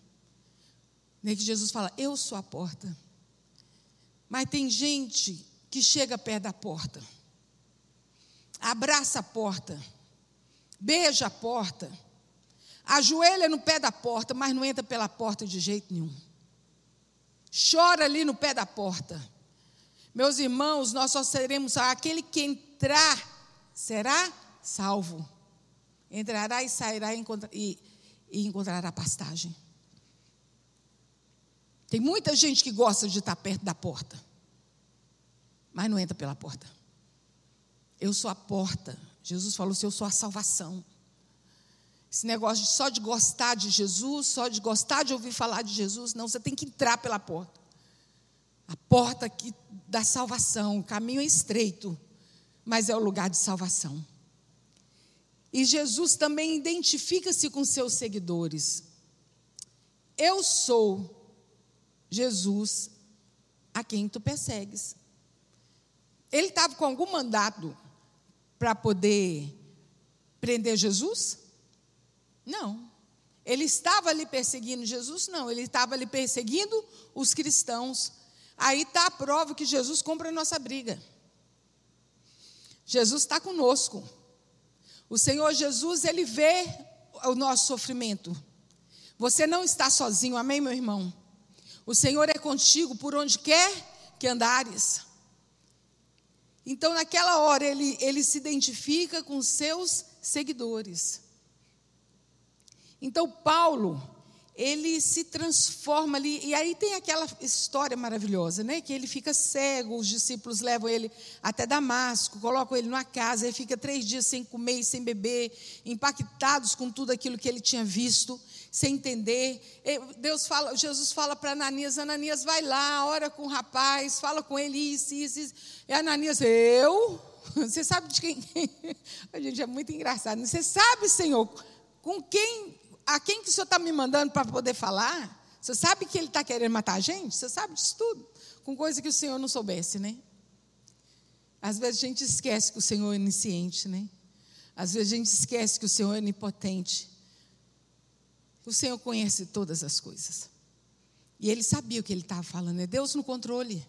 né, que Jesus fala: Eu sou a porta. Mas tem gente que chega perto da porta abraça a porta, beija a porta, ajoelha no pé da porta, mas não entra pela porta de jeito nenhum. Chora ali no pé da porta. Meus irmãos, nós só seremos aquele que entrar será salvo. Entrará e sairá e, encontrará pastagem. Tem muita gente que gosta de estar perto da porta, mas não entra pela porta. Eu sou a porta. Jesus falou assim: Eu sou a salvação. Esse negócio de só de gostar de Jesus, só de gostar de ouvir falar de Jesus, não, você tem que entrar pela porta. A porta aqui da salvação, o caminho é estreito, mas é o lugar de salvação. E Jesus também identifica-se com seus seguidores. Eu sou Jesus a quem tu persegues. Ele estava com algum mandato para poder prender Jesus? Não. Ele estava ali perseguindo Jesus? Não. Ele estava ali perseguindo os cristãos. Aí está a prova que Jesus compra a nossa briga. Jesus está conosco. O Senhor Jesus, ele vê o nosso sofrimento. Você não está sozinho, amém, meu irmão? O Senhor é contigo por onde quer que andares. Então, naquela hora, ele, ele se identifica com seus seguidores. Então, Paulo, ele se transforma ali, e aí tem aquela história maravilhosa, né? Que ele fica cego, os discípulos levam ele até Damasco, colocam ele numa casa, ele fica três dias sem comer e sem beber, impactados com tudo aquilo que ele tinha visto sem entender. Deus fala, Jesus fala para Ananias, Ananias, vai lá, ora com o rapaz, fala com ele isso, isso, isso. E Ananias, eu? Você sabe de quem? A gente é muito engraçado. Você sabe, Senhor, com quem, a quem que o Senhor está me mandando para poder falar? Você sabe que ele está querendo matar a gente? Você sabe disso tudo? Com coisa que o Senhor não soubesse, né? Às vezes a gente esquece que o Senhor é onisciente, né? Às vezes a gente esquece que o Senhor é onipotente. O Senhor conhece todas as coisas. E ele sabia o que ele estava falando, é Deus no controle.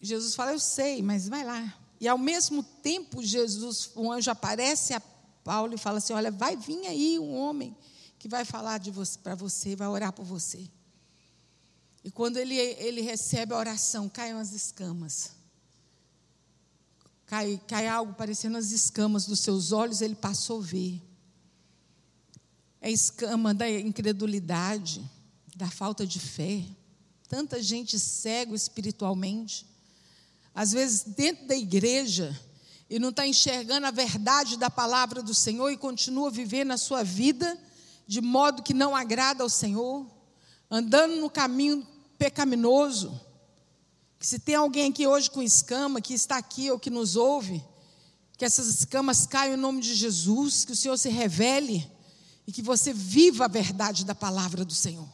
Jesus fala, eu sei, mas vai lá. E ao mesmo tempo, Jesus, um anjo aparece Paulo e fala assim: Olha, vai vir aí um homem que vai falar você, para você, vai orar por você. E quando ele, ele recebe a oração, caem as escamas. Cai, cai algo parecendo as escamas dos seus olhos, ele passou a ver é escama da incredulidade, da falta de fé. Tanta gente cego espiritualmente. Às vezes, dentro da igreja, e não está enxergando a verdade da palavra do Senhor e continua vivendo a sua vida de modo que não agrada ao Senhor, andando no caminho pecaminoso. Que se tem alguém aqui hoje com escama, que está aqui ou que nos ouve, que essas escamas caiam em nome de Jesus, que o Senhor se revele e que você viva a verdade da palavra do Senhor.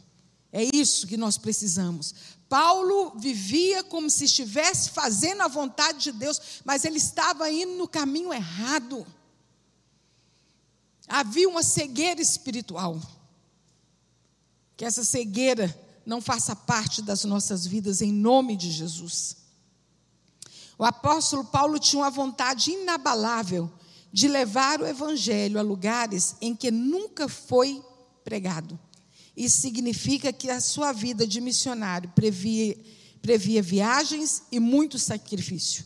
É isso que nós precisamos. Paulo vivia como se estivesse fazendo a vontade de Deus, mas ele estava indo no caminho errado. Havia uma cegueira espiritual. Que essa cegueira não faça parte das nossas vidas, em nome de Jesus. O apóstolo Paulo tinha uma vontade inabalável de levar o evangelho a lugares em que nunca foi pregado. Isso significa que a sua vida de missionário previa, previa viagens e muito sacrifício.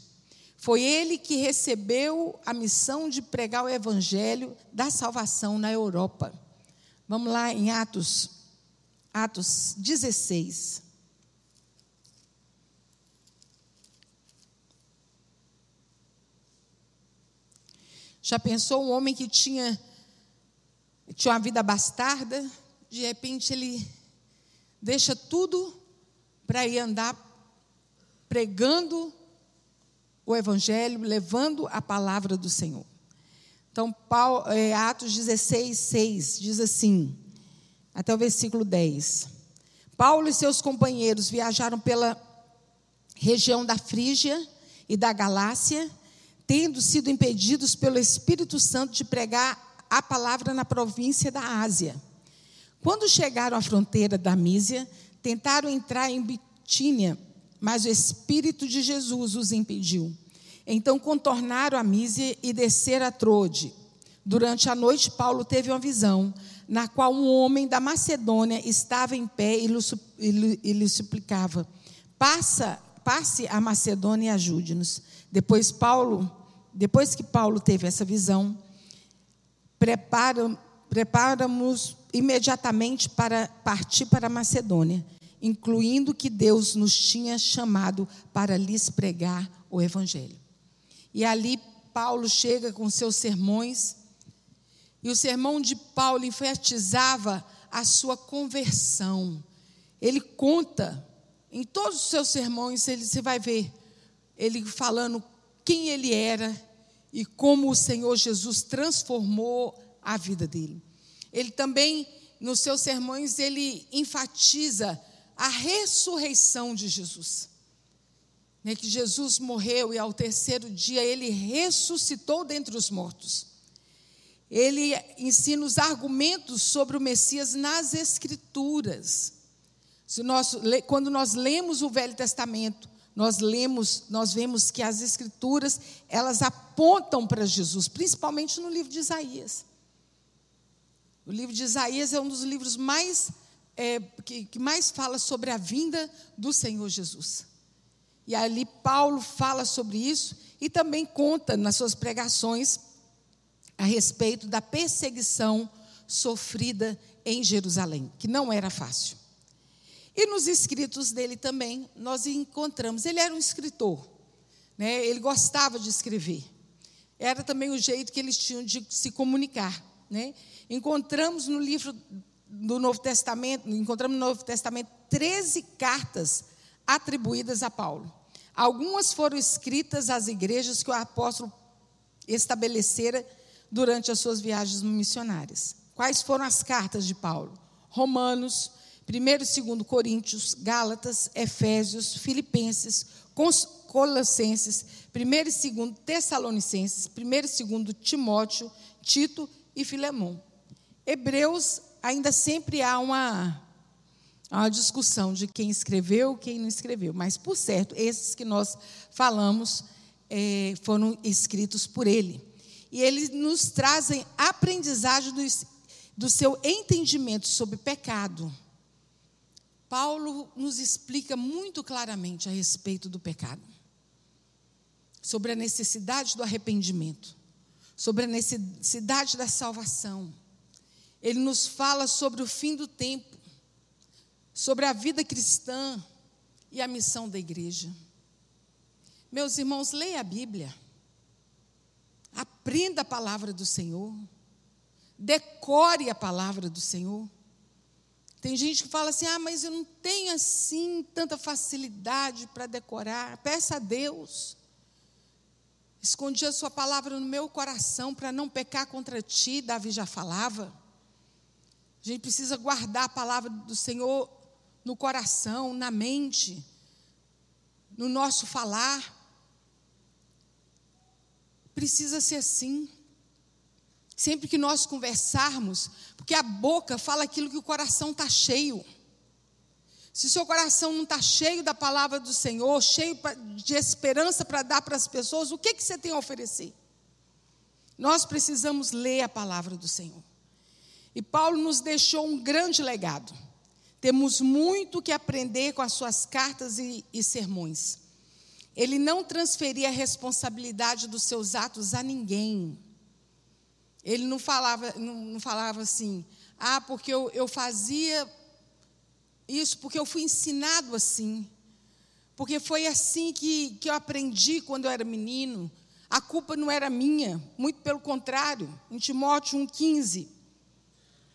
Foi ele que recebeu a missão de pregar o evangelho da salvação na Europa, Vamos lá em Atos, Atos 16. Já pensou um homem que tinha, tinha uma vida bastarda, de repente ele deixa tudo para ir andar pregando o Evangelho, levando a palavra do Senhor. Então, Paulo, é, Atos 16, 6 diz assim, até o versículo 10. Paulo e seus companheiros viajaram pela região da Frígia e da Galácia tendo sido impedidos pelo Espírito Santo de pregar a palavra na província da Ásia. Quando chegaram à fronteira da Mísia, tentaram entrar em Bitínia, mas o Espírito de Jesus os impediu. Então contornaram a Mísia e desceram a Trode. Durante a noite, Paulo teve uma visão, na qual um homem da Macedônia estava em pé e lhe suplicava: Passa, passe a Macedônia e ajude-nos. Depois Paulo depois que Paulo teve essa visão, preparamos imediatamente para partir para Macedônia, incluindo que Deus nos tinha chamado para lhes pregar o Evangelho. E ali Paulo chega com seus sermões, e o sermão de Paulo enfatizava a sua conversão. Ele conta, em todos os seus sermões, ele, você vai ver, ele falando quem ele era e como o Senhor Jesus transformou a vida dele. Ele também, nos seus sermões, ele enfatiza a ressurreição de Jesus. Né, que Jesus morreu e ao terceiro dia ele ressuscitou dentre os mortos. Ele ensina os argumentos sobre o Messias nas Escrituras. Nós, quando nós lemos o Velho Testamento, nós lemos, nós vemos que as escrituras, elas apontam para Jesus, principalmente no livro de Isaías. O livro de Isaías é um dos livros mais é, que, que mais fala sobre a vinda do Senhor Jesus. E ali Paulo fala sobre isso e também conta nas suas pregações a respeito da perseguição sofrida em Jerusalém, que não era fácil. E nos escritos dele também nós encontramos. Ele era um escritor, né? ele gostava de escrever. Era também o jeito que eles tinham de se comunicar. Né? Encontramos no livro do Novo Testamento, encontramos no Novo Testamento 13 cartas atribuídas a Paulo. Algumas foram escritas às igrejas que o apóstolo estabelecera durante as suas viagens missionárias. Quais foram as cartas de Paulo? Romanos, 1 e 2 Coríntios, Gálatas, Efésios, Filipenses, Colossenses, 1 e 2 Tessalonicenses, 1 e 2 Timóteo, Tito e Filemão. Hebreus ainda sempre há uma, uma discussão de quem escreveu, quem não escreveu, mas por certo, esses que nós falamos é, foram escritos por ele. E eles nos trazem aprendizagem do, do seu entendimento sobre pecado Paulo nos explica muito claramente a respeito do pecado, sobre a necessidade do arrependimento, sobre a necessidade da salvação. Ele nos fala sobre o fim do tempo, sobre a vida cristã e a missão da igreja. Meus irmãos, leia a Bíblia, aprenda a palavra do Senhor, decore a palavra do Senhor. Tem gente que fala assim: ah, mas eu não tenho assim tanta facilidade para decorar. Peça a Deus. Escondi a sua palavra no meu coração para não pecar contra ti, Davi já falava. A gente precisa guardar a palavra do Senhor no coração, na mente, no nosso falar. Precisa ser assim. Sempre que nós conversarmos, porque a boca fala aquilo que o coração está cheio. Se o seu coração não está cheio da palavra do Senhor, cheio de esperança para dar para as pessoas, o que, que você tem a oferecer? Nós precisamos ler a palavra do Senhor. E Paulo nos deixou um grande legado. Temos muito que aprender com as suas cartas e, e sermões. Ele não transferia a responsabilidade dos seus atos a ninguém. Ele não falava, não, não falava assim, Ah, porque eu, eu fazia isso, porque eu fui ensinado assim. Porque foi assim que, que eu aprendi quando eu era menino. A culpa não era minha, muito pelo contrário. Em Timóteo 1,15,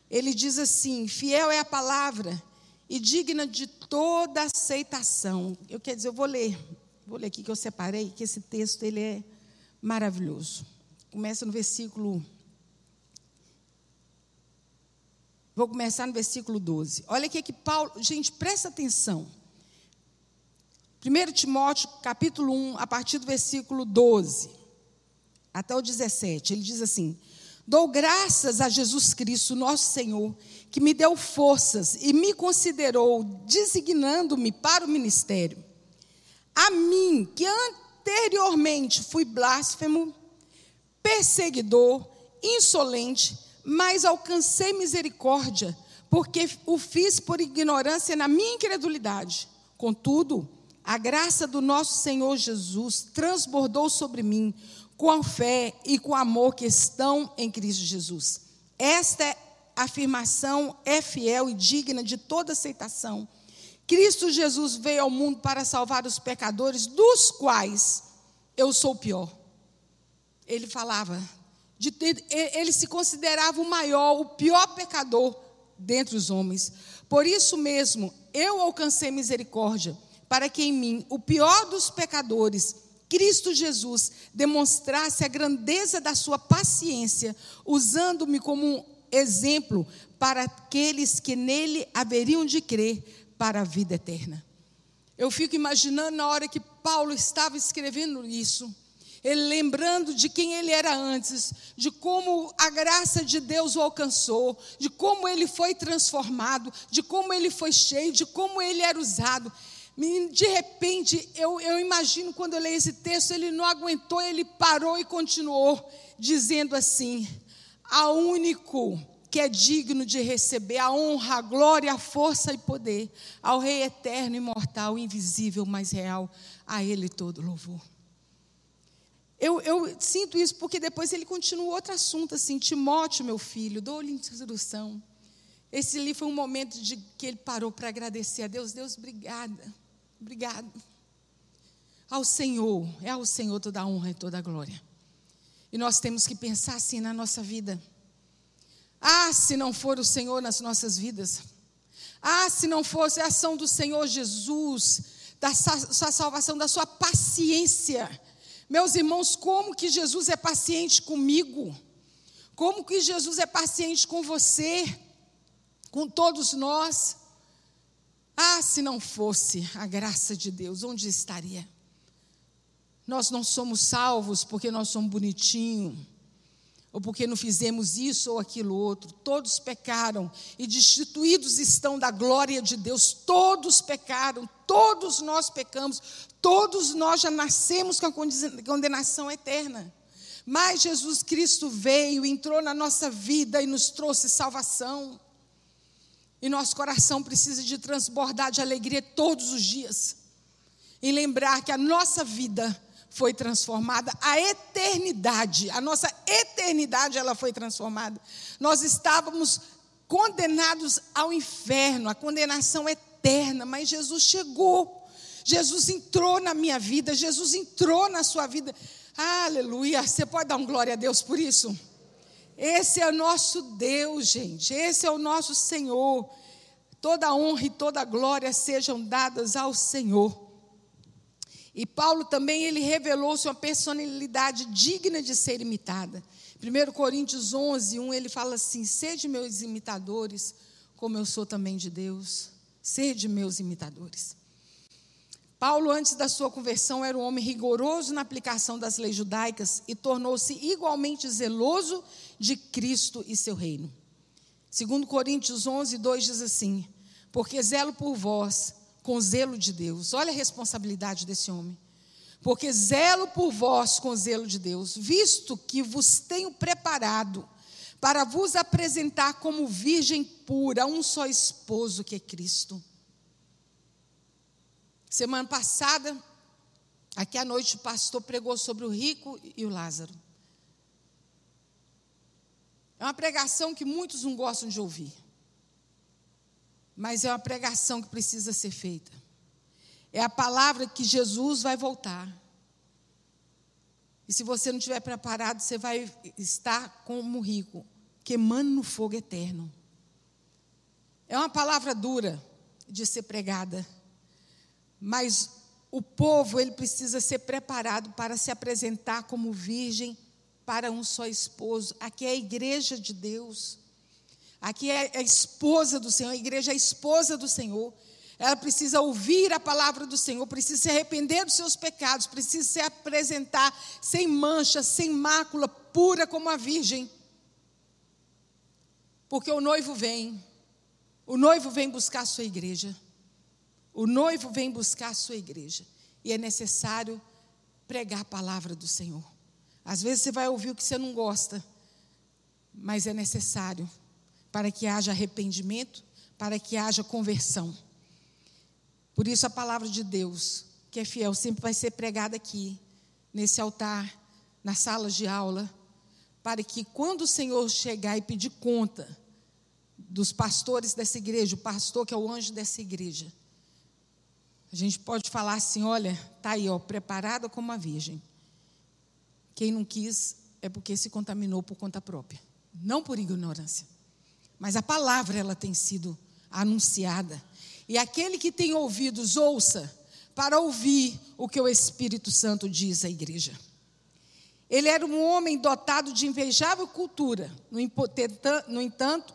ele diz assim: Fiel é a palavra e digna de toda aceitação. Eu quero dizer, eu vou ler, vou ler aqui que eu separei, que esse texto ele é maravilhoso. Começa no versículo. Vou começar no versículo 12. Olha aqui que Paulo, gente, presta atenção. 1 Timóteo, capítulo 1, a partir do versículo 12 até o 17, ele diz assim: Dou graças a Jesus Cristo, nosso Senhor, que me deu forças e me considerou, designando-me para o ministério. A mim, que anteriormente fui blasfemo, perseguidor, insolente, mas alcancei misericórdia, porque o fiz por ignorância na minha incredulidade. Contudo, a graça do nosso Senhor Jesus transbordou sobre mim com a fé e com o amor que estão em Cristo Jesus. Esta afirmação é fiel e digna de toda aceitação. Cristo Jesus veio ao mundo para salvar os pecadores, dos quais eu sou o pior. Ele falava, de ter, ele se considerava o maior, o pior pecador dentre os homens. Por isso mesmo, eu alcancei misericórdia, para que em mim, o pior dos pecadores, Cristo Jesus demonstrasse a grandeza da sua paciência, usando-me como um exemplo para aqueles que nele haveriam de crer para a vida eterna. Eu fico imaginando na hora que Paulo estava escrevendo isso, ele lembrando de quem ele era antes, de como a graça de Deus o alcançou, de como ele foi transformado, de como ele foi cheio, de como ele era usado. De repente, eu, eu imagino quando eu leio esse texto, ele não aguentou, ele parou e continuou, dizendo assim: a único que é digno de receber a honra, a glória, a força e poder, ao Rei eterno, imortal, invisível, mas real, a Ele todo louvor. Eu, eu, sinto isso porque depois ele continua outro assunto, assim, Timóteo, meu filho, dou-lhe instrução. Esse ali foi um momento de que ele parou para agradecer a Deus. Deus, obrigada. Obrigado. Ao Senhor, é ao Senhor toda a honra e toda a glória. E nós temos que pensar assim na nossa vida. Ah, se não for o Senhor nas nossas vidas. Ah, se não fosse a ação do Senhor Jesus, da sua salvação, da sua paciência. Meus irmãos, como que Jesus é paciente comigo? Como que Jesus é paciente com você? Com todos nós? Ah, se não fosse a graça de Deus, onde estaria? Nós não somos salvos porque nós somos bonitinhos, ou porque não fizemos isso ou aquilo outro. Todos pecaram e destituídos estão da glória de Deus. Todos pecaram, todos nós pecamos, todos nós já nascemos com a condenação eterna. Mas Jesus Cristo veio, entrou na nossa vida e nos trouxe salvação. E nosso coração precisa de transbordar de alegria todos os dias. E lembrar que a nossa vida foi transformada, a eternidade, a nossa eternidade ela foi transformada. Nós estávamos condenados ao inferno, a condenação eterna, mas Jesus chegou. Jesus entrou na minha vida, Jesus entrou na sua vida. Aleluia! Você pode dar um glória a Deus por isso? Esse é o nosso Deus, gente. Esse é o nosso Senhor. Toda honra e toda glória sejam dadas ao Senhor. E Paulo também ele revelou sua personalidade digna de ser imitada. 1 Coríntios 11, 1, ele fala assim: Sede meus imitadores, como eu sou também de Deus. Sede meus imitadores. Paulo, antes da sua conversão, era um homem rigoroso na aplicação das leis judaicas e tornou-se igualmente zeloso de Cristo e seu reino. Segundo Coríntios 11, 2 diz assim: Porque zelo por vós com zelo de Deus. Olha a responsabilidade desse homem. Porque zelo por vós com zelo de Deus, visto que vos tenho preparado para vos apresentar como virgem pura, um só esposo que é Cristo. Semana passada, aqui à noite, o pastor pregou sobre o rico e o Lázaro. É uma pregação que muitos não gostam de ouvir. Mas é uma pregação que precisa ser feita. É a palavra que Jesus vai voltar. E se você não estiver preparado, você vai estar como rico, queimando no fogo eterno. É uma palavra dura de ser pregada, mas o povo ele precisa ser preparado para se apresentar como virgem para um só esposo. Aqui é a igreja de Deus. Aqui é a esposa do Senhor, a igreja é a esposa do Senhor. Ela precisa ouvir a palavra do Senhor, precisa se arrepender dos seus pecados, precisa se apresentar sem mancha, sem mácula, pura como a virgem. Porque o noivo vem, o noivo vem buscar a sua igreja. O noivo vem buscar a sua igreja. E é necessário pregar a palavra do Senhor. Às vezes você vai ouvir o que você não gosta, mas é necessário para que haja arrependimento, para que haja conversão. Por isso a palavra de Deus, que é fiel, sempre vai ser pregada aqui, nesse altar, nas salas de aula, para que quando o Senhor chegar e pedir conta dos pastores dessa igreja, o pastor que é o anjo dessa igreja, a gente pode falar assim: olha, está aí, ó, preparada como a virgem. Quem não quis é porque se contaminou por conta própria, não por ignorância. Mas a palavra ela tem sido anunciada. E aquele que tem ouvidos, ouça para ouvir o que o Espírito Santo diz à igreja. Ele era um homem dotado de invejável cultura. No entanto,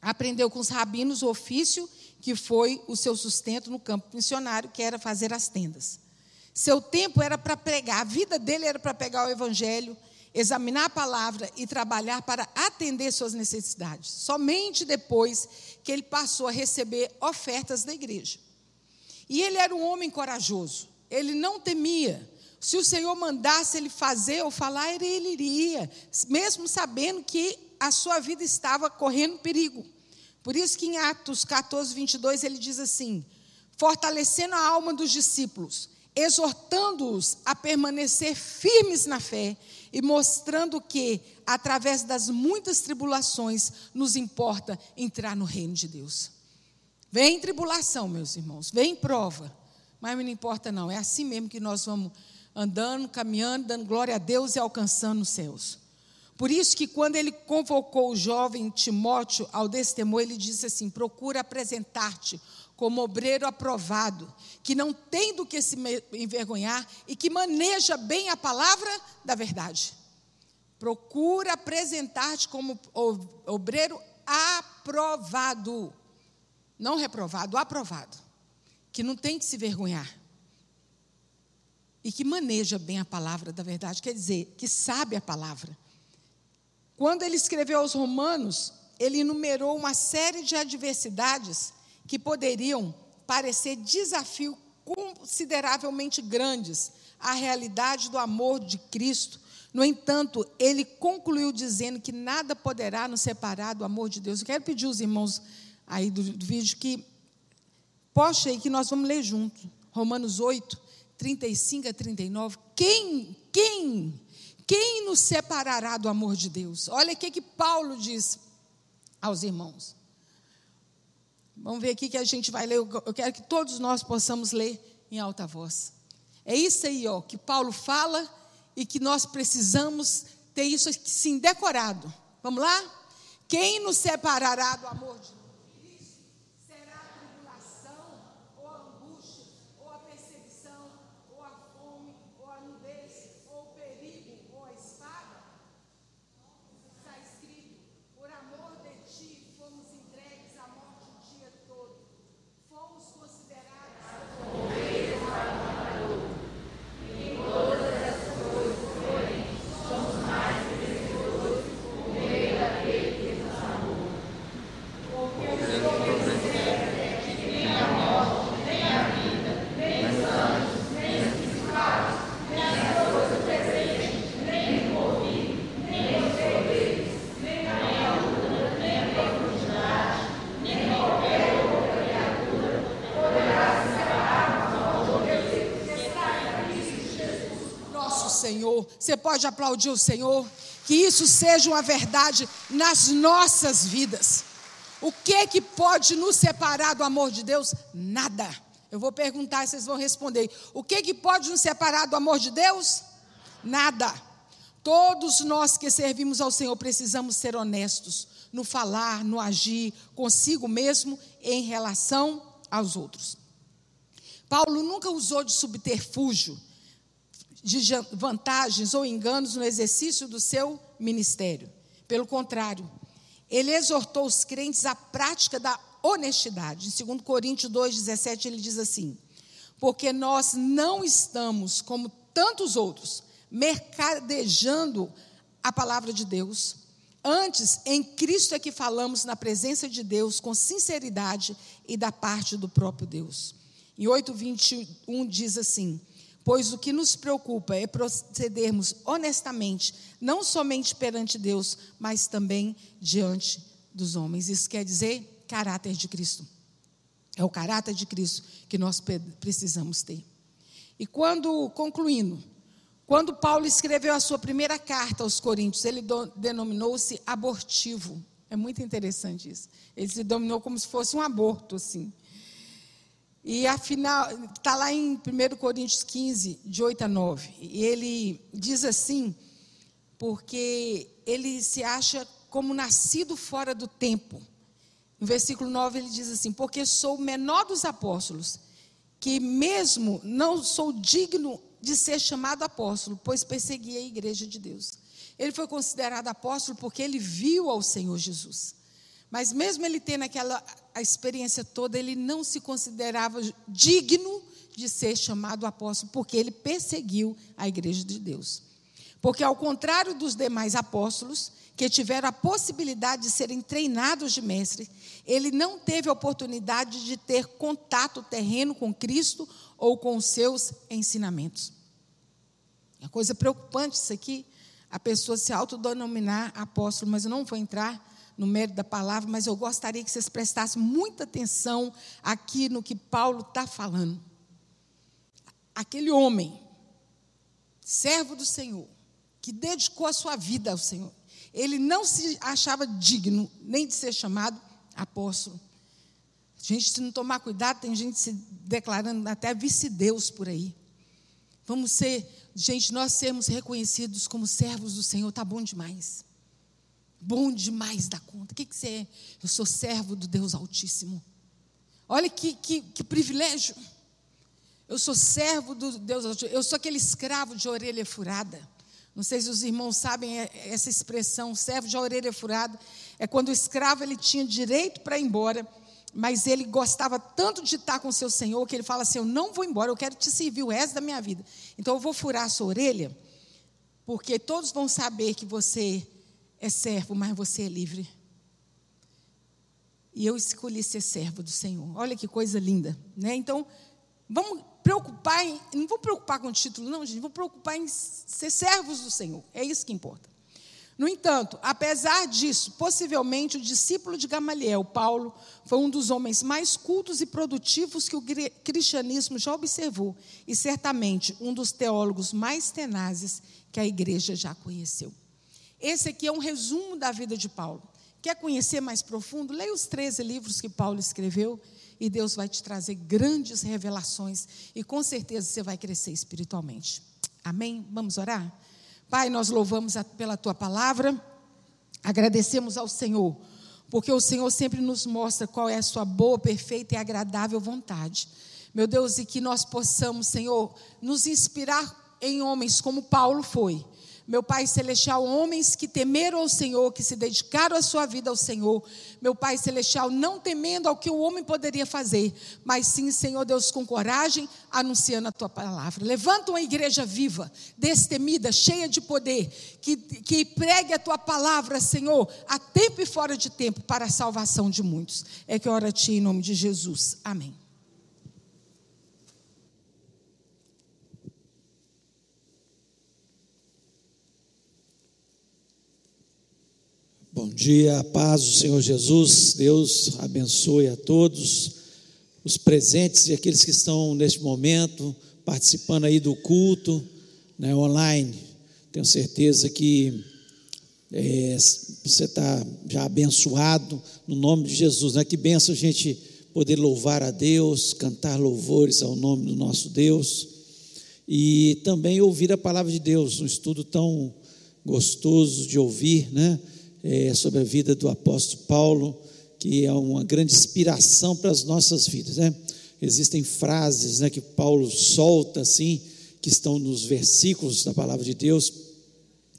aprendeu com os rabinos o ofício que foi o seu sustento no campo missionário, que era fazer as tendas. Seu tempo era para pregar, a vida dele era para pegar o evangelho, examinar a palavra e trabalhar para atender suas necessidades. Somente depois que ele passou a receber ofertas da igreja. E ele era um homem corajoso, ele não temia. Se o Senhor mandasse ele fazer ou falar, ele iria, mesmo sabendo que a sua vida estava correndo perigo. Por isso que em Atos 14, 22, ele diz assim: fortalecendo a alma dos discípulos, exortando-os a permanecer firmes na fé e mostrando que, através das muitas tribulações, nos importa entrar no reino de Deus. Vem tribulação, meus irmãos, vem prova, mas não importa não, é assim mesmo que nós vamos andando, caminhando, dando glória a Deus e alcançando os céus. Por isso que quando ele convocou o jovem Timóteo ao destemo, ele disse assim: procura apresentar-te como obreiro aprovado, que não tem do que se envergonhar e que maneja bem a palavra da verdade. Procura apresentar-te como obreiro aprovado, não reprovado, aprovado, que não tem que se vergonhar e que maneja bem a palavra da verdade, quer dizer, que sabe a palavra. Quando ele escreveu aos Romanos, ele enumerou uma série de adversidades que poderiam parecer desafio consideravelmente grandes à realidade do amor de Cristo. No entanto, ele concluiu dizendo que nada poderá nos separar do amor de Deus. Eu quero pedir aos irmãos aí do, do vídeo que poste aí que nós vamos ler junto. Romanos 8, 35 a 39. Quem, quem, quem nos separará do amor de Deus? Olha o que Paulo diz aos irmãos. Vamos ver aqui que a gente vai ler. Eu quero que todos nós possamos ler em alta voz. É isso aí, ó, que Paulo fala e que nós precisamos ter isso sim decorado. Vamos lá? Quem nos separará do amor de Você pode aplaudir o Senhor? Que isso seja uma verdade nas nossas vidas. O que que pode nos separar do amor de Deus? Nada. Eu vou perguntar e vocês vão responder. O que que pode nos separar do amor de Deus? Nada. Todos nós que servimos ao Senhor precisamos ser honestos no falar, no agir, consigo mesmo em relação aos outros. Paulo nunca usou de subterfúgio, de vantagens ou enganos no exercício do seu ministério. Pelo contrário, ele exortou os crentes à prática da honestidade. Em 2 Coríntios 2,17, ele diz assim: Porque nós não estamos, como tantos outros, mercadejando a palavra de Deus. Antes, em Cristo é que falamos na presença de Deus com sinceridade e da parte do próprio Deus. Em 8,21 diz assim: Pois o que nos preocupa é procedermos honestamente, não somente perante Deus, mas também diante dos homens. Isso quer dizer caráter de Cristo. É o caráter de Cristo que nós precisamos ter. E quando, concluindo, quando Paulo escreveu a sua primeira carta aos Coríntios, ele denominou-se abortivo. É muito interessante isso. Ele se dominou como se fosse um aborto, assim. E afinal, está lá em 1 Coríntios 15, de 8 a 9. E ele diz assim, porque ele se acha como nascido fora do tempo. No versículo 9 ele diz assim: Porque sou o menor dos apóstolos, que mesmo não sou digno de ser chamado apóstolo, pois persegui a igreja de Deus. Ele foi considerado apóstolo porque ele viu ao Senhor Jesus. Mas mesmo ele tendo aquela a experiência toda, ele não se considerava digno de ser chamado apóstolo, porque ele perseguiu a igreja de Deus. Porque, ao contrário dos demais apóstolos, que tiveram a possibilidade de serem treinados de mestre, ele não teve a oportunidade de ter contato terreno com Cristo ou com os seus ensinamentos. É coisa preocupante isso aqui, a pessoa se autodenominar apóstolo, mas não vou entrar no mérito da palavra, mas eu gostaria que vocês prestassem muita atenção aqui no que Paulo está falando. Aquele homem, servo do Senhor, que dedicou a sua vida ao Senhor, ele não se achava digno nem de ser chamado apóstolo. Gente, se não tomar cuidado, tem gente se declarando até vice-deus por aí. Vamos ser, gente, nós sermos reconhecidos como servos do Senhor, está bom demais bom demais da conta. O que, que você é? Eu sou servo do Deus Altíssimo. Olha que, que, que privilégio. Eu sou servo do Deus Altíssimo. Eu sou aquele escravo de orelha furada. Não sei se os irmãos sabem essa expressão, servo de orelha furada. É quando o escravo ele tinha direito para ir embora, mas ele gostava tanto de estar com seu senhor que ele fala assim: Eu não vou embora, eu quero te servir o resto da minha vida. Então eu vou furar a sua orelha, porque todos vão saber que você é servo, mas você é livre. E eu escolhi ser servo do Senhor. Olha que coisa linda, né? Então, vamos preocupar em, não vou preocupar com o título, não, gente, vou preocupar em ser servos do Senhor. É isso que importa. No entanto, apesar disso, possivelmente o discípulo de Gamaliel, Paulo, foi um dos homens mais cultos e produtivos que o cristianismo já observou, e certamente um dos teólogos mais tenazes que a igreja já conheceu. Esse aqui é um resumo da vida de Paulo. Quer conhecer mais profundo? Leia os 13 livros que Paulo escreveu e Deus vai te trazer grandes revelações e com certeza você vai crescer espiritualmente. Amém? Vamos orar? Pai, nós louvamos pela tua palavra, agradecemos ao Senhor, porque o Senhor sempre nos mostra qual é a sua boa, perfeita e agradável vontade. Meu Deus, e que nós possamos, Senhor, nos inspirar em homens como Paulo foi meu Pai Celestial, homens que temeram ao Senhor, que se dedicaram a sua vida ao Senhor. Meu Pai Celestial, não temendo ao que o homem poderia fazer, mas sim, Senhor Deus, com coragem, anunciando a tua palavra. Levanta uma igreja viva, destemida, cheia de poder, que, que pregue a tua palavra, Senhor, a tempo e fora de tempo, para a salvação de muitos. É que eu oro a ti em nome de Jesus. Amém. Bom dia, paz do Senhor Jesus, Deus abençoe a todos os presentes e aqueles que estão neste momento participando aí do culto né, online. Tenho certeza que é, você está já abençoado no nome de Jesus. Né? Que benção a gente poder louvar a Deus, cantar louvores ao nome do nosso Deus e também ouvir a palavra de Deus, um estudo tão gostoso de ouvir, né? É, sobre a vida do apóstolo Paulo, que é uma grande inspiração para as nossas vidas, né? Existem frases, né, que Paulo solta assim, que estão nos versículos da palavra de Deus,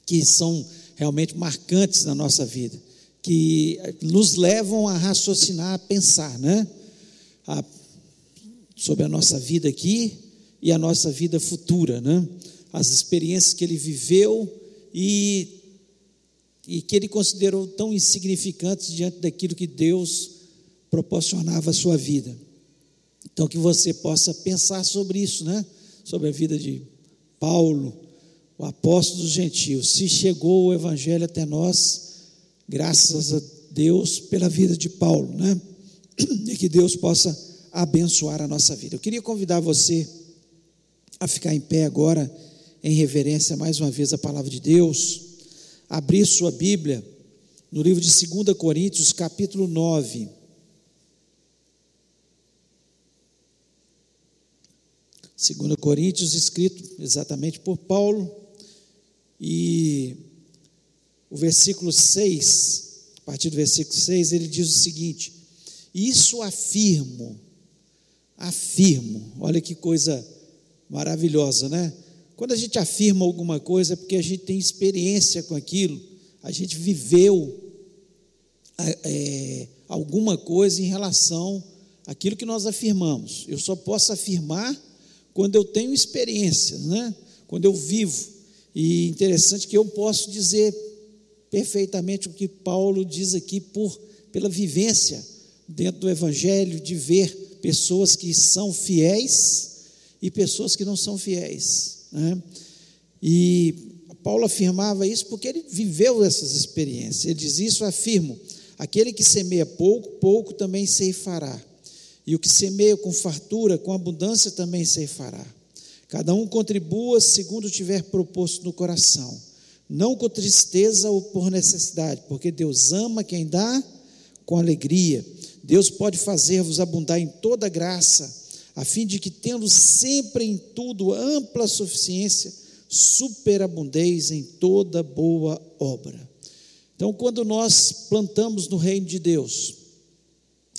que são realmente marcantes na nossa vida, que nos levam a raciocinar, a pensar, né? A, sobre a nossa vida aqui e a nossa vida futura, né? As experiências que ele viveu e, e que ele considerou tão insignificantes diante daquilo que Deus proporcionava à sua vida. Então, que você possa pensar sobre isso, né? Sobre a vida de Paulo, o apóstolo dos gentios. Se chegou o evangelho até nós, graças a Deus pela vida de Paulo, né? E que Deus possa abençoar a nossa vida. Eu queria convidar você a ficar em pé agora, em reverência mais uma vez à palavra de Deus. Abrir sua Bíblia no livro de 2 Coríntios, capítulo 9. 2 Coríntios, escrito exatamente por Paulo, e o versículo 6, a partir do versículo 6, ele diz o seguinte: Isso afirmo, afirmo, olha que coisa maravilhosa, né? Quando a gente afirma alguma coisa é porque a gente tem experiência com aquilo, a gente viveu é, alguma coisa em relação àquilo que nós afirmamos. Eu só posso afirmar quando eu tenho experiência, né? quando eu vivo. E interessante que eu posso dizer perfeitamente o que Paulo diz aqui por pela vivência dentro do evangelho de ver pessoas que são fiéis e pessoas que não são fiéis. Né? E Paulo afirmava isso porque ele viveu essas experiências. Ele diz: Isso afirmo: aquele que semeia pouco, pouco também ceifará. E o que semeia com fartura, com abundância também fará. Cada um contribua segundo tiver proposto no coração, não com tristeza ou por necessidade, porque Deus ama quem dá com alegria. Deus pode fazer-vos abundar em toda graça, a fim de que, tendo sempre em tudo ampla suficiência, superabundeis em toda boa obra. Então, quando nós plantamos no reino de Deus,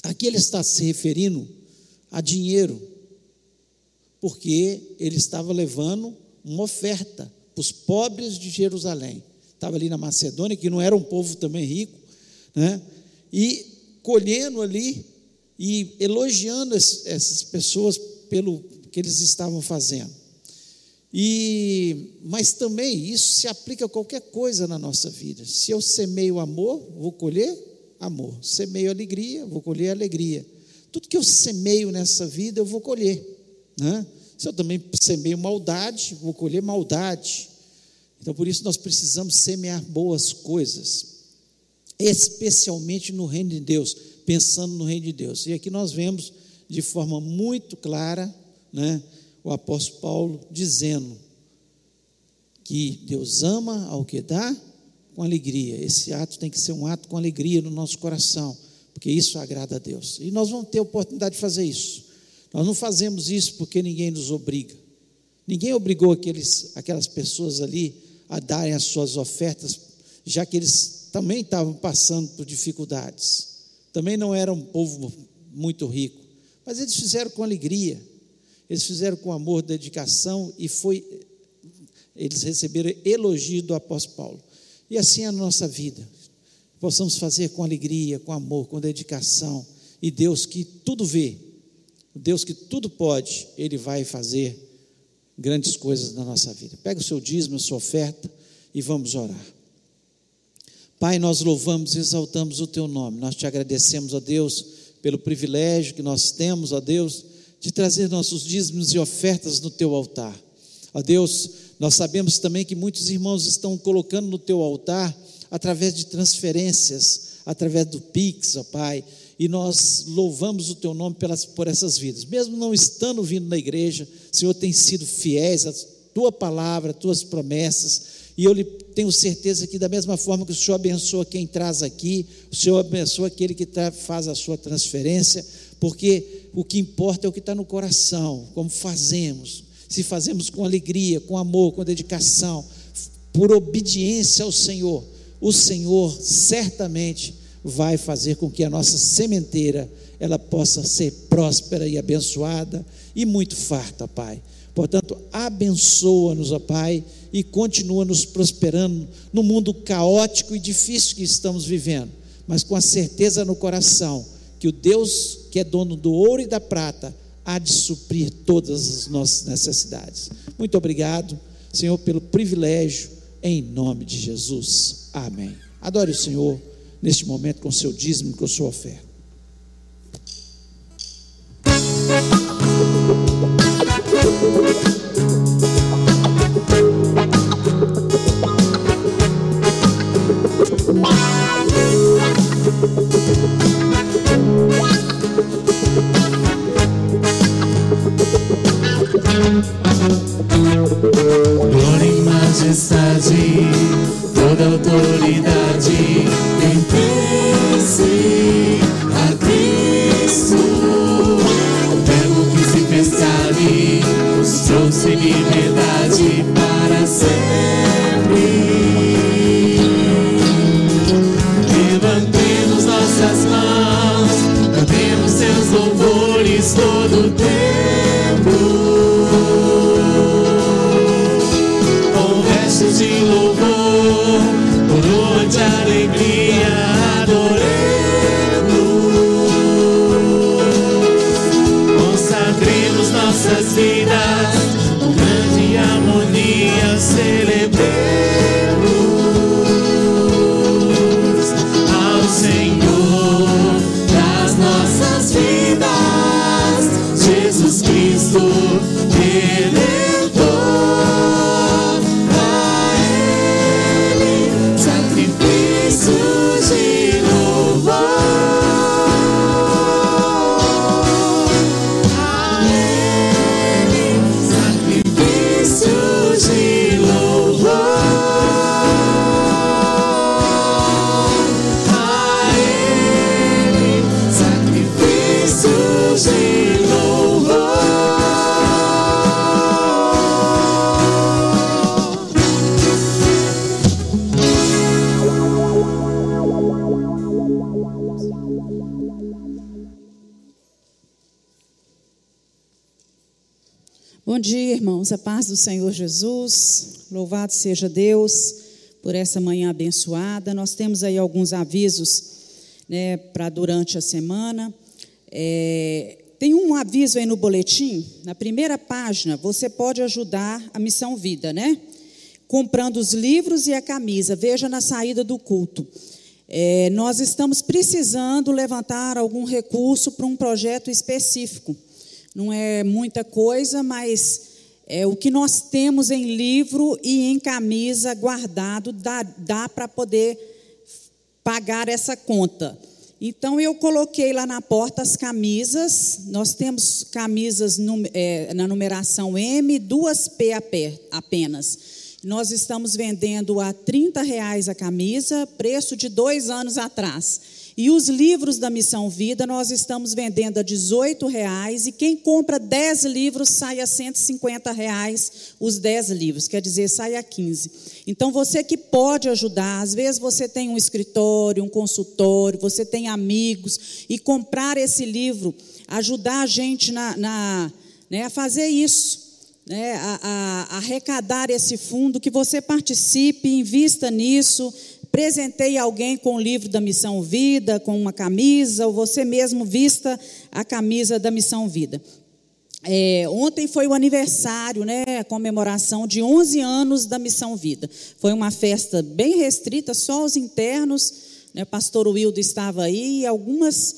Aqui ele está se referindo a dinheiro, porque ele estava levando uma oferta para os pobres de Jerusalém. Estava ali na Macedônia, que não era um povo também rico, né? e colhendo ali e elogiando essas pessoas pelo que eles estavam fazendo. E, mas também isso se aplica a qualquer coisa na nossa vida. Se eu semeio amor, vou colher amor. Semeio alegria, vou colher alegria. Tudo que eu semeio nessa vida, eu vou colher. Né? Se eu também semeio maldade, vou colher maldade. Então, por isso, nós precisamos semear boas coisas, especialmente no reino de Deus, pensando no reino de Deus. E aqui nós vemos de forma muito clara né, o apóstolo Paulo dizendo que Deus ama ao que dá com alegria. Esse ato tem que ser um ato com alegria no nosso coração, porque isso agrada a Deus. E nós vamos ter oportunidade de fazer isso. Nós não fazemos isso porque ninguém nos obriga. Ninguém obrigou aqueles, aquelas pessoas ali a darem as suas ofertas, já que eles também estavam passando por dificuldades. Também não era um povo muito rico, mas eles fizeram com alegria. Eles fizeram com amor, dedicação e foi eles receberam elogio do apóstolo Paulo. E assim é a nossa vida. Possamos fazer com alegria, com amor, com dedicação. E Deus que tudo vê, Deus que tudo pode, Ele vai fazer grandes coisas na nossa vida. Pega o seu dízimo, a sua oferta e vamos orar. Pai, nós louvamos e exaltamos o Teu nome. Nós te agradecemos, ó Deus, pelo privilégio que nós temos, ó Deus, de trazer nossos dízimos e ofertas no Teu altar. Ó Deus, nós sabemos também que muitos irmãos estão colocando no teu altar através de transferências, através do Pix, ó Pai, e nós louvamos o teu nome pelas, por essas vidas. Mesmo não estando vindo na igreja, Senhor tem sido fiéis à tua palavra, às tuas promessas, E eu tenho certeza que, da mesma forma que o Senhor abençoa quem traz aqui, o Senhor abençoa aquele que faz a sua transferência, porque o que importa é o que está no coração, como fazemos. Se fazemos com alegria, com amor, com dedicação, por obediência ao Senhor, o Senhor certamente vai fazer com que a nossa sementeira ela possa ser próspera e abençoada e muito farta, Pai. Portanto, abençoa-nos, ó Pai, e continua nos prosperando no mundo caótico e difícil que estamos vivendo, mas com a certeza no coração que o Deus que é dono do ouro e da prata há de suprir todas as nossas necessidades. Muito obrigado, Senhor, pelo privilégio, em nome de Jesus. Amém. Adore o Senhor neste momento com seu dízimo, com sua oferta. Seja Deus por essa manhã abençoada. Nós temos aí alguns avisos né, para durante a semana. É, tem um aviso aí no boletim, na primeira página, você pode ajudar a Missão Vida, né? Comprando os livros e a camisa. Veja na saída do culto. É, nós estamos precisando levantar algum recurso para um projeto específico. Não é muita coisa, mas é, o que nós temos em livro e em camisa guardado dá, dá para poder pagar essa conta. Então eu coloquei lá na porta as camisas. Nós temos camisas é, na numeração M, duas P apenas. Nós estamos vendendo a 30 reais a camisa, preço de dois anos atrás. E os livros da Missão Vida nós estamos vendendo a 18 reais e quem compra 10 livros sai a 150 reais os 10 livros, quer dizer, sai a 15. Então você que pode ajudar, às vezes você tem um escritório, um consultório, você tem amigos e comprar esse livro, ajudar a gente na, na né, a fazer isso né, a- a arrecadar esse fundo, que você participe, invista nisso, presenteie alguém com o livro da Missão Vida, com uma camisa, ou você mesmo vista a camisa da Missão Vida. É, ontem foi o aniversário, né, a comemoração de 11 anos da Missão Vida. Foi uma festa bem restrita, só os internos, né, pastor Wildo estava aí, e algumas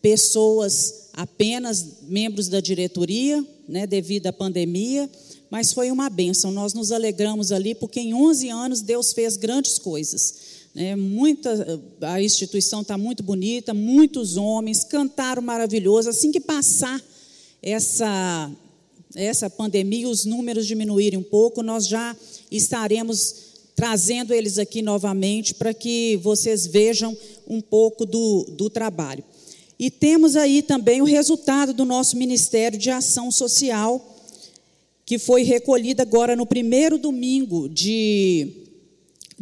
pessoas apenas membros da diretoria, né, devido à pandemia, mas foi uma bênção. Nós nos alegramos ali porque em 11 anos Deus fez grandes coisas. Né, muita, a instituição está muito bonita, muitos homens cantaram maravilhoso. Assim que passar essa essa pandemia, os números diminuírem um pouco, nós já estaremos trazendo eles aqui novamente para que vocês vejam um pouco do, do trabalho. E temos aí também o resultado do nosso Ministério de Ação Social, que foi recolhido agora no primeiro domingo de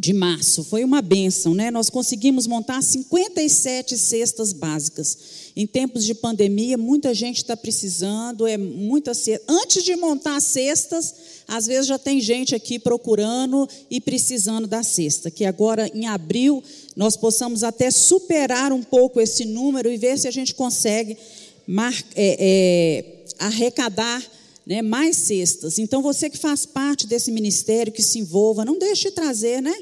de março. Foi uma benção, né? Nós conseguimos montar 57 cestas básicas. Em tempos de pandemia, muita gente está precisando, é muita cesta. Antes de montar cestas, às vezes já tem gente aqui procurando e precisando da cesta. Que agora, em abril, nós possamos até superar um pouco esse número e ver se a gente consegue mar, é, é, arrecadar né, mais cestas. Então, você que faz parte desse ministério, que se envolva, não deixe de trazer, né?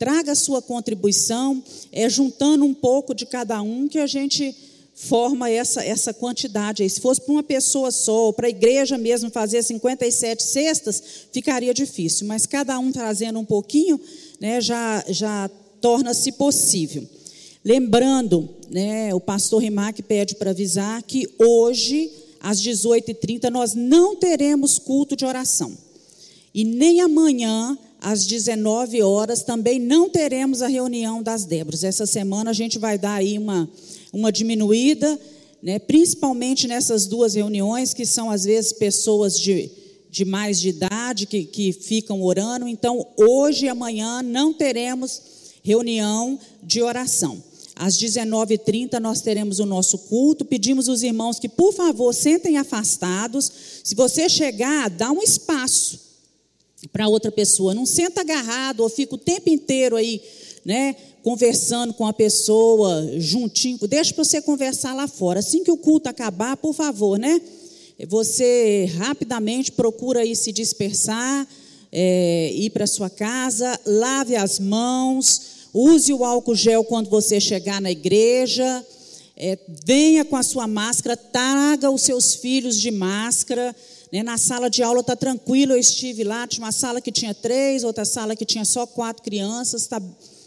Traga a sua contribuição, é juntando um pouco de cada um que a gente forma essa, essa quantidade. Se fosse para uma pessoa só, ou para a igreja mesmo fazer 57 cestas, ficaria difícil. Mas cada um trazendo um pouquinho, né, já, já torna-se possível. Lembrando, né, o pastor Rimac pede para avisar que hoje às 18h30, nós não teremos culto de oração. E nem amanhã, às 19 horas, também não teremos a reunião das Débora. Essa semana a gente vai dar aí uma, uma diminuída, né, principalmente nessas duas reuniões, que são às vezes pessoas de, de mais de idade que, que ficam orando. Então, hoje e amanhã não teremos reunião de oração. Às 19h30 nós teremos o nosso culto. Pedimos os irmãos que, por favor, sentem afastados. Se você chegar, dá um espaço para outra pessoa. Não senta agarrado ou fica o tempo inteiro aí, né? Conversando com a pessoa, juntinho. Deixa para você conversar lá fora. Assim que o culto acabar, por favor, né? Você rapidamente procura aí se dispersar, é, ir para sua casa, lave as mãos Use o álcool gel quando você chegar na igreja. É, venha com a sua máscara, traga os seus filhos de máscara. Né? Na sala de aula está tranquilo, eu estive lá. Tinha uma sala que tinha três, outra sala que tinha só quatro crianças. Está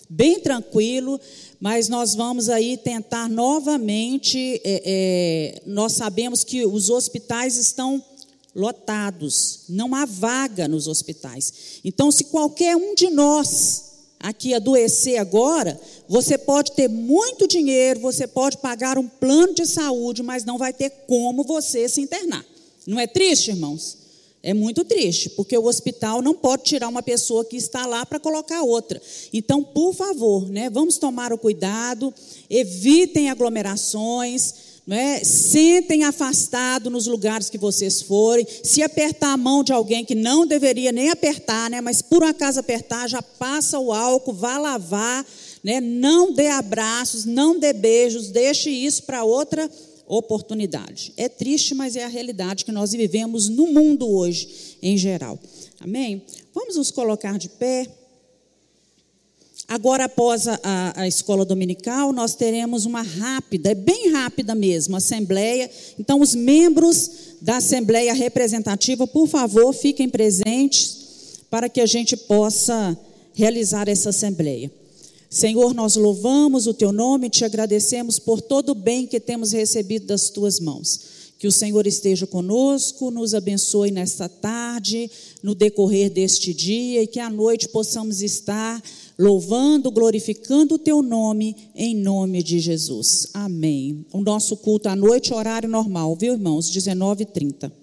bem tranquilo, mas nós vamos aí tentar novamente. É, é, nós sabemos que os hospitais estão lotados, não há vaga nos hospitais. Então, se qualquer um de nós aqui adoecer agora, você pode ter muito dinheiro, você pode pagar um plano de saúde, mas não vai ter como você se internar. Não é triste, irmãos? É muito triste, porque o hospital não pode tirar uma pessoa que está lá para colocar outra. Então, por favor, né, vamos tomar o cuidado, evitem aglomerações, é? Sentem afastado nos lugares que vocês forem. Se apertar a mão de alguém que não deveria nem apertar, né? mas por acaso apertar, já passa o álcool, vá lavar. Né? Não dê abraços, não dê beijos, deixe isso para outra oportunidade. É triste, mas é a realidade que nós vivemos no mundo hoje, em geral. Amém? Vamos nos colocar de pé. Agora, após a, a, escola dominical, nós teremos uma rápida, é bem rápida mesmo, assembleia. Então, os membros da assembleia representativa, por favor, fiquem presentes para que a gente possa realizar essa assembleia. Senhor, nós louvamos o teu nome e te agradecemos por todo o bem que temos recebido das tuas mãos. Que o Senhor esteja conosco, nos abençoe nesta tarde, no decorrer deste dia e que à noite possamos estar louvando, glorificando o teu nome, em nome de Jesus. Amém. O nosso culto à noite, horário normal, viu, irmãos? 19h30.